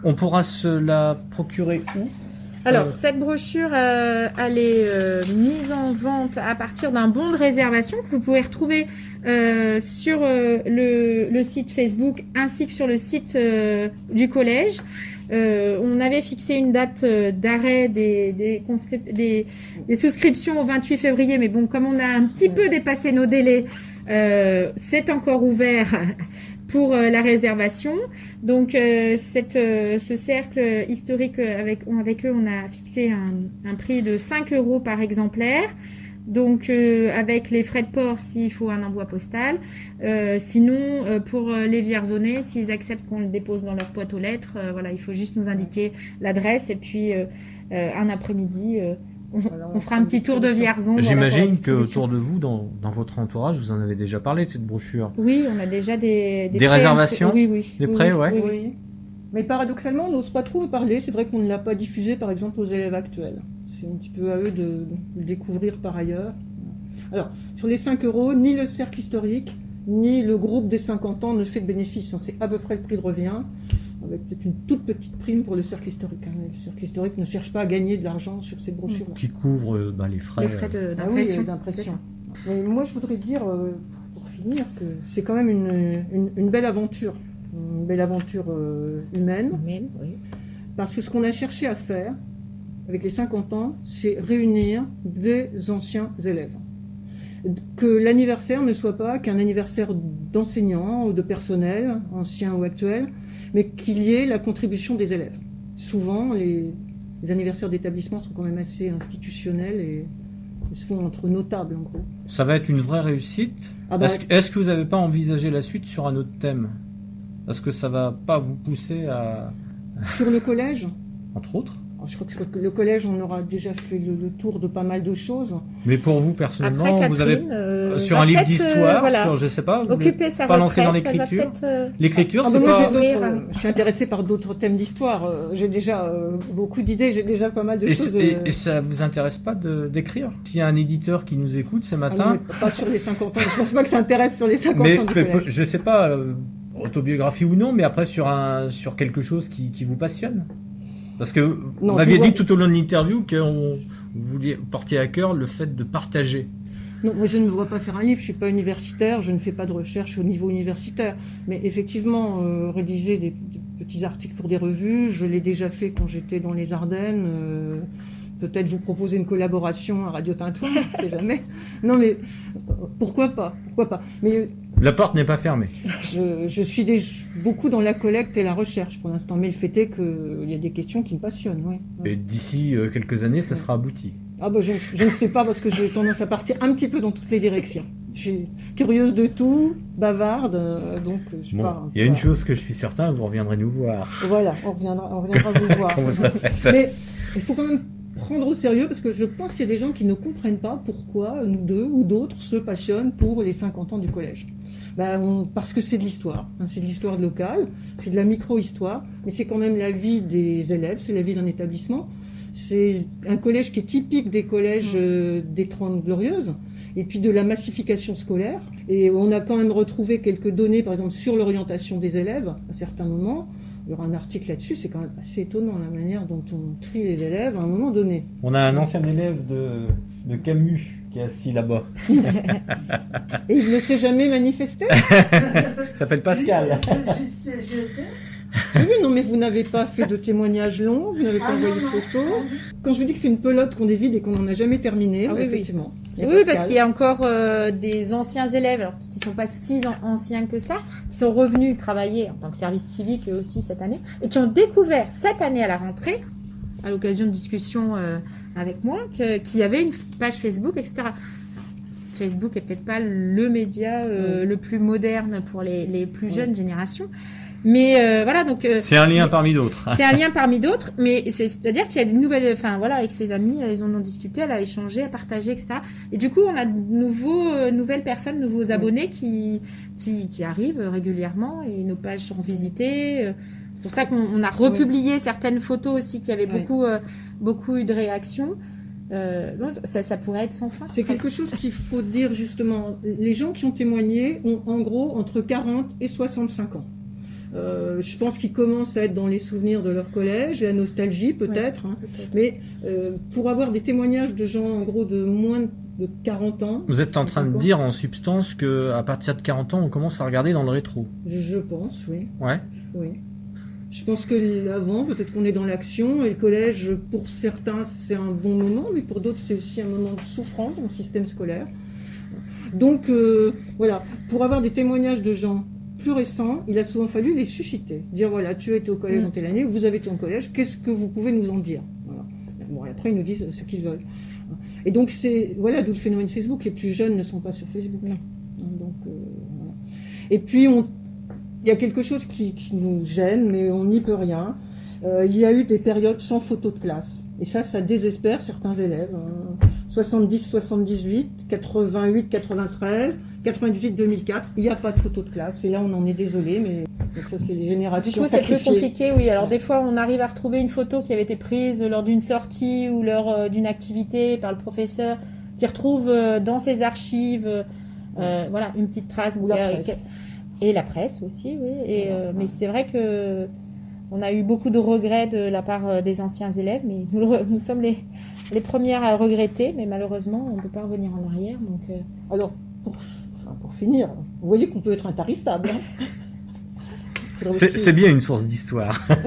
on pourra se la procurer où? Alors, Euh, cette brochure, euh, elle est euh, mise en vente à partir d'un bon de réservation que vous pouvez retrouver sur le, le site Facebook ainsi que sur le site du collège. On avait fixé une date d'arrêt des, des, des souscriptions au 28 février, mais bon, comme on a un petit peu dépassé nos délais, euh, c'est encore ouvert pour euh, la réservation. Donc euh, ce cercle historique avec, eux, on a fixé un, prix de 5 euros par exemplaire. Donc avec les frais de port s'il faut un envoi postal. Sinon pour les Vierzonais, s'ils acceptent qu'on le dépose dans leur boîte aux lettres, voilà, il faut juste nous indiquer l'adresse et puis un après-midi, on, on fera un petit tour de Vierzon. J'imagine distribution. qu'autour de vous, dans, dans votre entourage, vous en avez déjà parlé de cette brochure. Oui, on a déjà des, Des prêts réservations. Oui, oui. Des prêts, oui, ouais. oui, oui. Oui. Mais paradoxalement, on n'ose pas trop en parler. C'est vrai qu'on ne l'a pas diffusé, par exemple, aux élèves actuels. C'est un petit peu à eux de, de le découvrir par ailleurs. Alors, sur les 5 euros, ni le cercle historique, ni le groupe des 50 ans ne fait de bénéfice. hein. C'est à peu près le prix de revient, avec peut-être une toute petite prime pour le cercle historique. hein. Le cercle historique ne cherche pas à gagner de l'argent sur ces brochures Qui couvre euh, bah, les frais. Les frais euh, Ah oui, d'impression. euh. Mais moi, je voudrais dire, euh, pour finir, que c'est quand même une, une- une belle aventure. Une belle aventure euh, humaine. Parce que ce qu'on a cherché à faire, avec les 50 ans, c'est réunir des anciens élèves. Que l'anniversaire ne soit pas qu'un anniversaire d'enseignants ou de personnel, anciens ou actuels, mais qu'il y ait la contribution des élèves. Souvent, les, les anniversaires d'établissement sont quand même assez institutionnels et, se font entre notables, en gros. Ça va être une vraie réussite. Ah bah- Est-ce que- est-ce que vous n'avez pas envisagé la suite sur un autre thème? Est-ce que ça va pas vous pousser à. Sur le collège, Entre autres je crois que le collège, on aura déjà fait le, le tour de pas mal de choses. Mais pour vous personnellement, Après, vous avez euh, sur un livre euh, d'histoire, voilà, sur je sais pas, vous occuper sa pas dans retraite, va l'écriture. euh, L'écriture, Ah c'est pas. euh, je suis intéressée par d'autres thèmes d'histoire. euh, J'ai déjà euh, beaucoup d'idées, j'ai déjà pas mal de Et, choses. et- euh, et ça vous intéresse pas de- d'écrire? S'il y a un éditeur qui nous écoute ce ah, matin, mais pas sur les 50 ans. Je pense pas que ça intéresse sur les 50 mais ans du mais- collège. je sais pas, euh, autobiographie ou non, mais après sur un sur quelque chose qui, qui vous passionne. Parce que Non, vous m'aviez dit tout au long de l'interview que vous vouliez porter à cœur le fait de partager. Non, moi je ne vois pas faire un livre, je suis pas universitaire, je ne fais pas de recherche au niveau universitaire. Mais effectivement, euh, rédiger des, des petits articles pour des revues, je l'ai déjà fait quand j'étais dans les Ardennes. euh, Peut-être vous proposer une collaboration à Radio Tintouin, on sait jamais. Non mais pourquoi pas, pourquoi pas. Mais La porte n'est pas fermée. je, je suis des- beaucoup dans la collecte et la recherche pour l'instant. Mais le fait est qu'il y a des questions qui me passionnent, oui. Et d'ici euh, quelques années, ça sera abouti. Ah bah je, je ne sais pas parce que j'ai tendance à partir un petit peu dans toutes les directions. Je suis curieuse de tout, bavarde, euh, donc je Bon, pars. il y a une chose que je suis certain, vous reviendrez nous voir. Voilà, on reviendra, on reviendra vous voir. Comment ça Mais il faut quand même prendre au sérieux parce que je pense qu'il y a des gens qui ne comprennent pas pourquoi nous deux ou d'autres se passionnent pour les 50 ans du collège. Ben, on- parce que c'est de l'histoire, hein, c'est de l'histoire locale, c'est de la micro-histoire, mais c'est quand même la vie des élèves, c'est la vie d'un établissement. C'est un collège qui est typique des collèges euh, des Trente Glorieuses et puis de la massification scolaire. Et on a quand même retrouvé quelques données, par exemple, sur l'orientation des élèves à certains moments. Il y aura un article là-dessus, c'est quand même assez étonnant la manière dont on trie les élèves à un moment donné. On a un ancien élève de, de Camus qui est assis là-bas. Et il ne s'est jamais manifesté Il s'appelle Pascal. Oui, non, mais vous n'avez pas fait de témoignage long, vous n'avez pas Ah, envoyé de photos. Quand je vous dis que c'est une pelote qu'on dévide et qu'on n'en a jamais terminé, Ah oui, effectivement. Oui, parce qu'il y a encore euh, des anciens élèves, alors qui ne sont pas si an- anciens que ça, qui sont revenus travailler en tant que service civique eux aussi cette année, et qui ont découvert cette année à la rentrée, à l'occasion de discussions euh, avec moi, qu'il y avait une page Facebook, etc. Facebook est peut-être pas le média euh, le plus moderne pour les, les plus jeunes générations. Mais euh, voilà, donc euh, C'est un lien parmi d'autres. c'est un lien parmi d'autres, mais c'est- c'est-à-dire qu'il y a une nouvelle, enfin voilà, avec ses amis, ils en ont discuté, elle a échangé, a partagé, etc. Et du coup, on a de nouveaux, euh, nouvelles personnes, nouveaux abonnés qui, qui, qui arrivent régulièrement et nos pages sont visitées. euh, C'est pour ça qu'on on a republié certaines photos aussi qui avaient beaucoup, euh, beaucoup eu de réactions. Euh, donc ça, ça pourrait être sans fin. C'est quelque chose qu'il faut dire justement. Les gens qui ont témoigné ont en gros entre 40 et 65 ans. Euh, je pense qu'ils commencent à être dans les souvenirs de leur collège, la nostalgie peut-être. hein. Mais euh, pour avoir des témoignages de gens en gros de moins de 40 ans, Vous êtes en train de dire en substance que à partir de 40 ans, on commence à regarder dans le rétro. je pense, oui. Ouais. Oui. Je pense que avant, peut-être qu'on est dans l'action, et le collège, pour certains, c'est un bon moment, mais pour d'autres, c'est aussi un moment de souffrance dans le système scolaire. Donc, euh, voilà, pour avoir des témoignages de gens plus récents, il a souvent fallu les susciter. Dire, voilà, tu as été au collège Mm. en telle année, vous avez été au collège, qu'est-ce que vous pouvez nous en dire? Voilà. Bon, et après, ils nous disent ce qu'ils veulent. Et donc, c'est, voilà, d'où le phénomène Facebook. Les plus jeunes ne sont pas sur Facebook. Donc, euh, voilà. Et puis, on il y a quelque chose qui, qui nous gêne, mais on n'y peut rien. Euh, il y a eu des périodes sans photo de classe. Et ça, ça désespère certains élèves. hein. 70, 78, 88, 93, 98, 2004. Il n'y a pas de photo de classe. Et là, on en est désolé, mais donc ça, c'est les générations Du coup, c'est plus compliqué, oui. Alors, des fois, on arrive à retrouver une photo qui avait été prise lors d'une sortie ou lors euh, d'une activité par le professeur, qui retrouve euh, dans ses archives, euh, voilà, une petite trace. Ou la presse. Et la presse aussi, oui. Et, mais c'est vrai que on a eu beaucoup de regrets de la part des anciens élèves, mais nous, sommes les, les premières à regretter, mais malheureusement, on ne peut pas revenir en arrière. Donc, Alors, pour, finir, vous voyez qu'on peut être intarissable. hein. C'est aussi- bien une source d'histoire.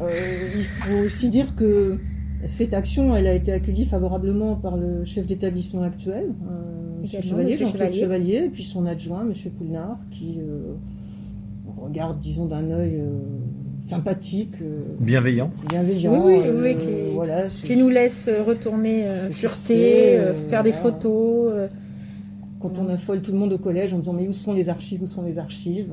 Euh, il faut aussi dire que cette action, elle a été accueillie favorablement par le chef d'établissement actuel, euh, M. Chevalier, Chevalier. Chevalier, et puis son adjoint, M. Poulnard, qui euh, regarde, disons, d'un œil euh, sympathique, euh, Bienveillant. bienveillant. Oui, oui, euh, oui, qui, voilà, qui nous laisse retourner euh, fureter, faire des voilà. photos. Quand on affole tout le monde au collège en disant mais où sont les archives, où sont les archives?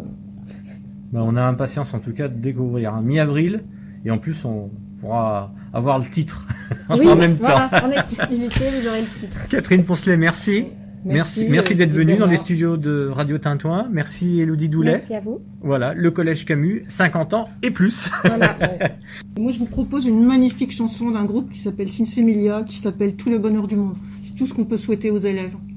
Ben, on a impatience en tout cas de découvrir un mi-avril et en plus on pourra avoir le titre Oui, en même voilà, temps. en exclusivité, vous aurez le titre. Catherine Poncelet, merci. Merci, Merci, merci euh, d'être venue dans les studios de Radio Tintouin. Merci Elodie Doulet. Merci à vous. Voilà, le Collège Camus, 50 ans et plus. Moi, je vous propose une magnifique chanson d'un groupe qui s'appelle Sinsemilia, qui s'appelle Tout le bonheur du monde. C'est tout ce qu'on peut souhaiter aux élèves.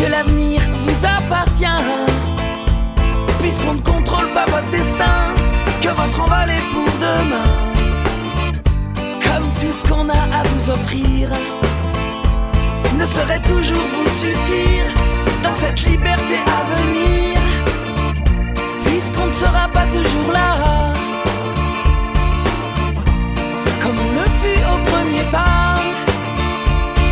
Puisque l'avenir vous appartient, puisqu'on ne contrôle pas votre destin, que votre envol est pour demain. Comme tout ce qu'on a à vous offrir ne saurait toujours vous suffire dans cette liberté à venir, puisqu'on ne sera pas toujours là. Comme on le fut au premier pas,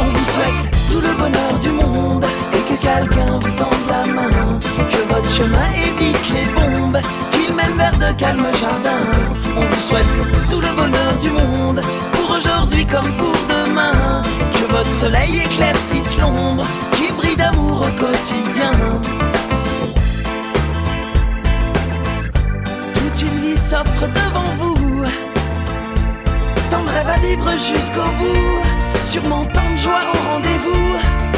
on vous souhaite tout le bonheur du monde que quelqu'un vous tende la main. Que votre chemin évite les bombes, qu'il mène vers de calmes jardins. On vous souhaite tout le bonheur du monde pour aujourd'hui comme pour demain. Que votre soleil éclaircisse l'ombre, qu'il brille d'amour au quotidien. Toute une vie s'offre devant vous. Tant de rêves à vivre jusqu'au bout, sûrement tant de joie au rendez-vous.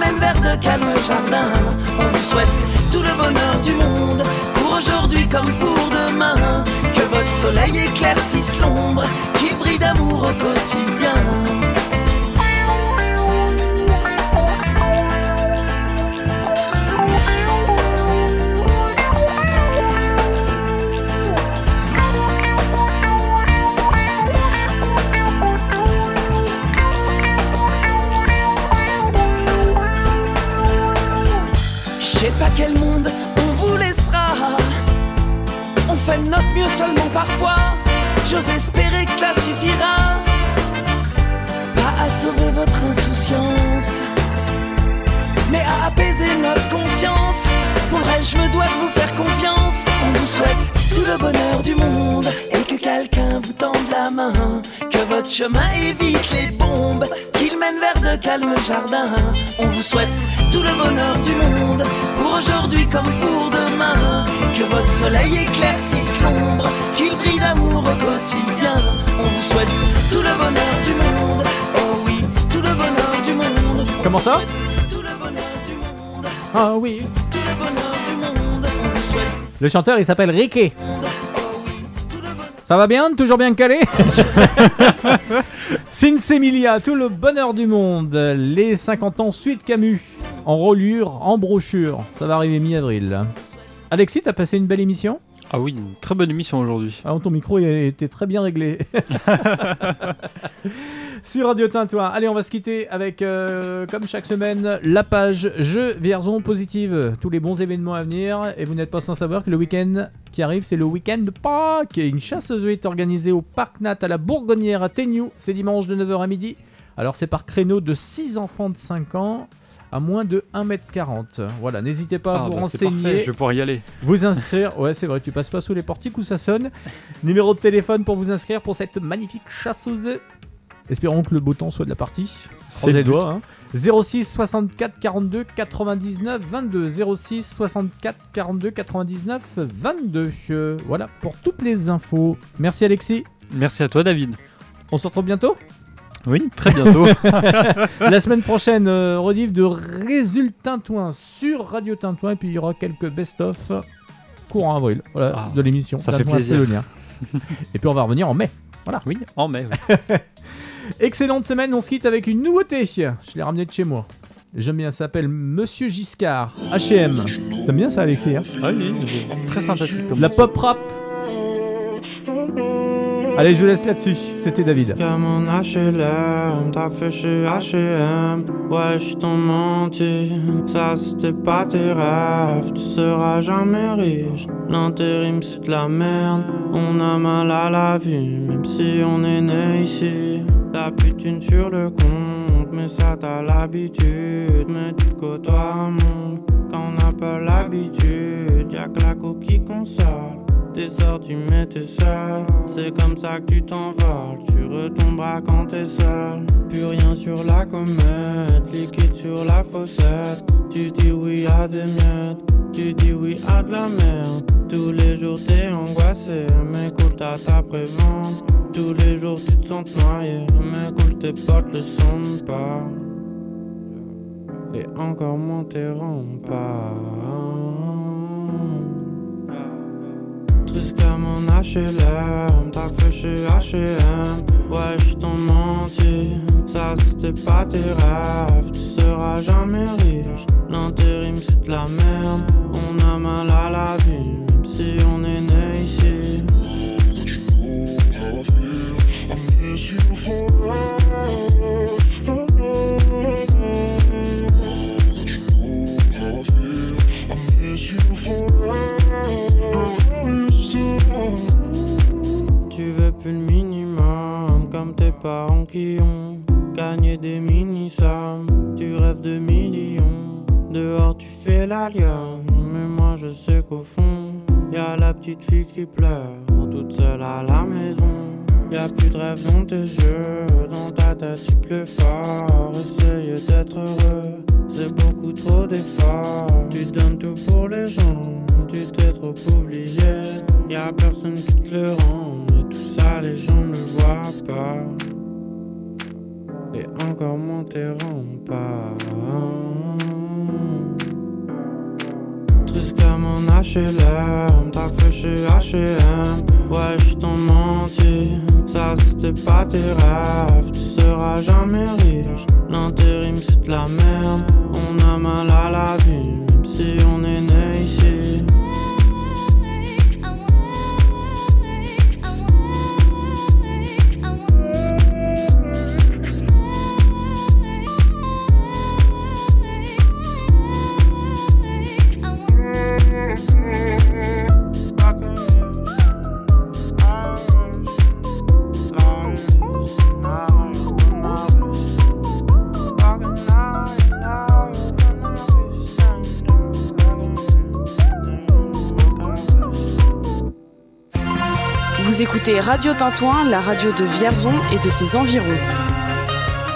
mène vers de calmes jardins. On vous souhaite tout le bonheur du monde pour aujourd'hui comme pour demain. Que votre soleil éclaircisse l'ombre, qu'il brille d'amour au quotidien. Parfois. J'ose espérer que cela suffira. Pas à sauver votre insouciance, mais à apaiser notre conscience. Pour le reste, je me dois de vous faire confiance. On vous souhaite tout le bonheur du monde et que quelqu'un vous tende la main. Que votre chemin évite les bombes, qu'il mène vers de calmes jardins. On vous souhaite tout le bonheur du monde pour aujourd'hui comme pour demain. Que votre soleil éclaircisse l'ombre, qu'il brille d'amour au quotidien. On vous souhaite tout le bonheur du monde. Oh oui, tout le bonheur du monde. Comment ça Tout le bonheur du monde. Ah oui. Tout le bonheur du monde. On vous souhaite Le chanteur, il s'appelle Ricky. Ça va bien? Toujours bien calé? Sinsemilia, tout le bonheur du monde. Les 50 ans suite Camus. En reliure, en brochure. Ça va arriver mi-avril. Alexis, t'as passé une belle émission? Ah oui, une très bonne émission aujourd'hui. Ah, ton micro était très bien réglé. Sur Radio Tintouin. Allez, on va se quitter avec, euh, comme chaque semaine, la page Jeux Vierzon Positive. Tous les bons événements à venir. Et vous n'êtes pas sans savoir que le week-end qui arrive, c'est le week-end de Pâques. Une chasse aux œufs est organisée au Parc Nat à la Bourgonnière à Téniou. C'est dimanche de 9h à midi. Alors, c'est par créneau de 6 enfants de 5 ans à moins de 1m40. Voilà, n'hésitez pas à Ah, vous bah, renseigner. parfait, je vais pouvoir y aller. Vous inscrire. Ouais, c'est vrai, tu passes pas sous les portiques où ça sonne. Numéro de téléphone pour vous inscrire pour cette magnifique chasse aux œufs. Espérons que le beau temps soit de la partie. C'est les doigts. hein. 06 64 42 99 22. 06 64 42 99 22. Euh, voilà pour toutes les infos. Merci Alexis. Merci à toi David. On se retrouve bientôt Oui, très bientôt. la semaine prochaine, euh, rediff de Résultat Tintouin sur Radio Tintouin. Et puis il y aura quelques best-of courant avril voilà, Ah, de l'émission. ça fait plaisir. Et puis on va revenir en mai. Voilà. Oui, en mai. Excellente semaine, on se quitte avec une nouveauté. Je l'ai ramené de chez moi. J'aime bien, ça s'appelle Monsieur Giscard, HM. T'aimes bien ça, Alexis hein? Ah oui, très sympathique. Comme La pop rap. Allez, je vous laisse là-dessus. C'était David. Mon HLM, t'as fait chez H&M Ouais, je t'en menti, ça c'était pas tes rêves. Tu seras jamais riche, l'intérim c'est de la merde. On a mal à la vie, même si on est né ici. De thunes sur le compte, mais ça t'as l'habitude. Mais tu côtoies un monde, quand on n'a pas l'habitude. Y'a que la coquille console T'es sorti mais t'es seul C'est comme ça que tu t'envoles. Tu retomberas quand t'es seul. Plus rien sur la comète. Liquide sur la fossette. Tu dis oui à des miettes. Tu dis oui à de la merde. Tous les jours t'es angoissé. Mais cool t'as ta prévente. Tous les jours tu te sens noyé. Mais cool tes potes le sentent pas. Et encore moins tes pas Comme un HLM, t'as fait chez H&M Ouais, je menti, ça c'était pas tes rêves. Tu seras jamais riche, l'intérim c'est de la merde. On a mal à la vie, si on est né ici tes parents qui ont gagner des mini-sommes. Tu rêves de millions, dehors tu fais la lionne. Mais moi je sais qu'au fond, y a la petite fille qui pleure, toute seule à la maison. Y a plus de rêve dans tes yeux, dans ta tête tu pleures fort. Essaye d'être heureux, c'est beaucoup trop d'efforts. Tu donnes tout pour les gens, tu t'es trop oublié. Y a personne qui te le rend, ça les gens ne voient pas. Et encore moins pas. Triste comme un HLM, t'as fait chez HM. Ouais, je t'en menti, ça c'était pas tes rêves. Tu seras jamais riche, l'intérim c'est de la merde. On a mal à la vie, même si on est né Vous écoutez Radio Tintouin, la radio de Vierzon et de ses environs.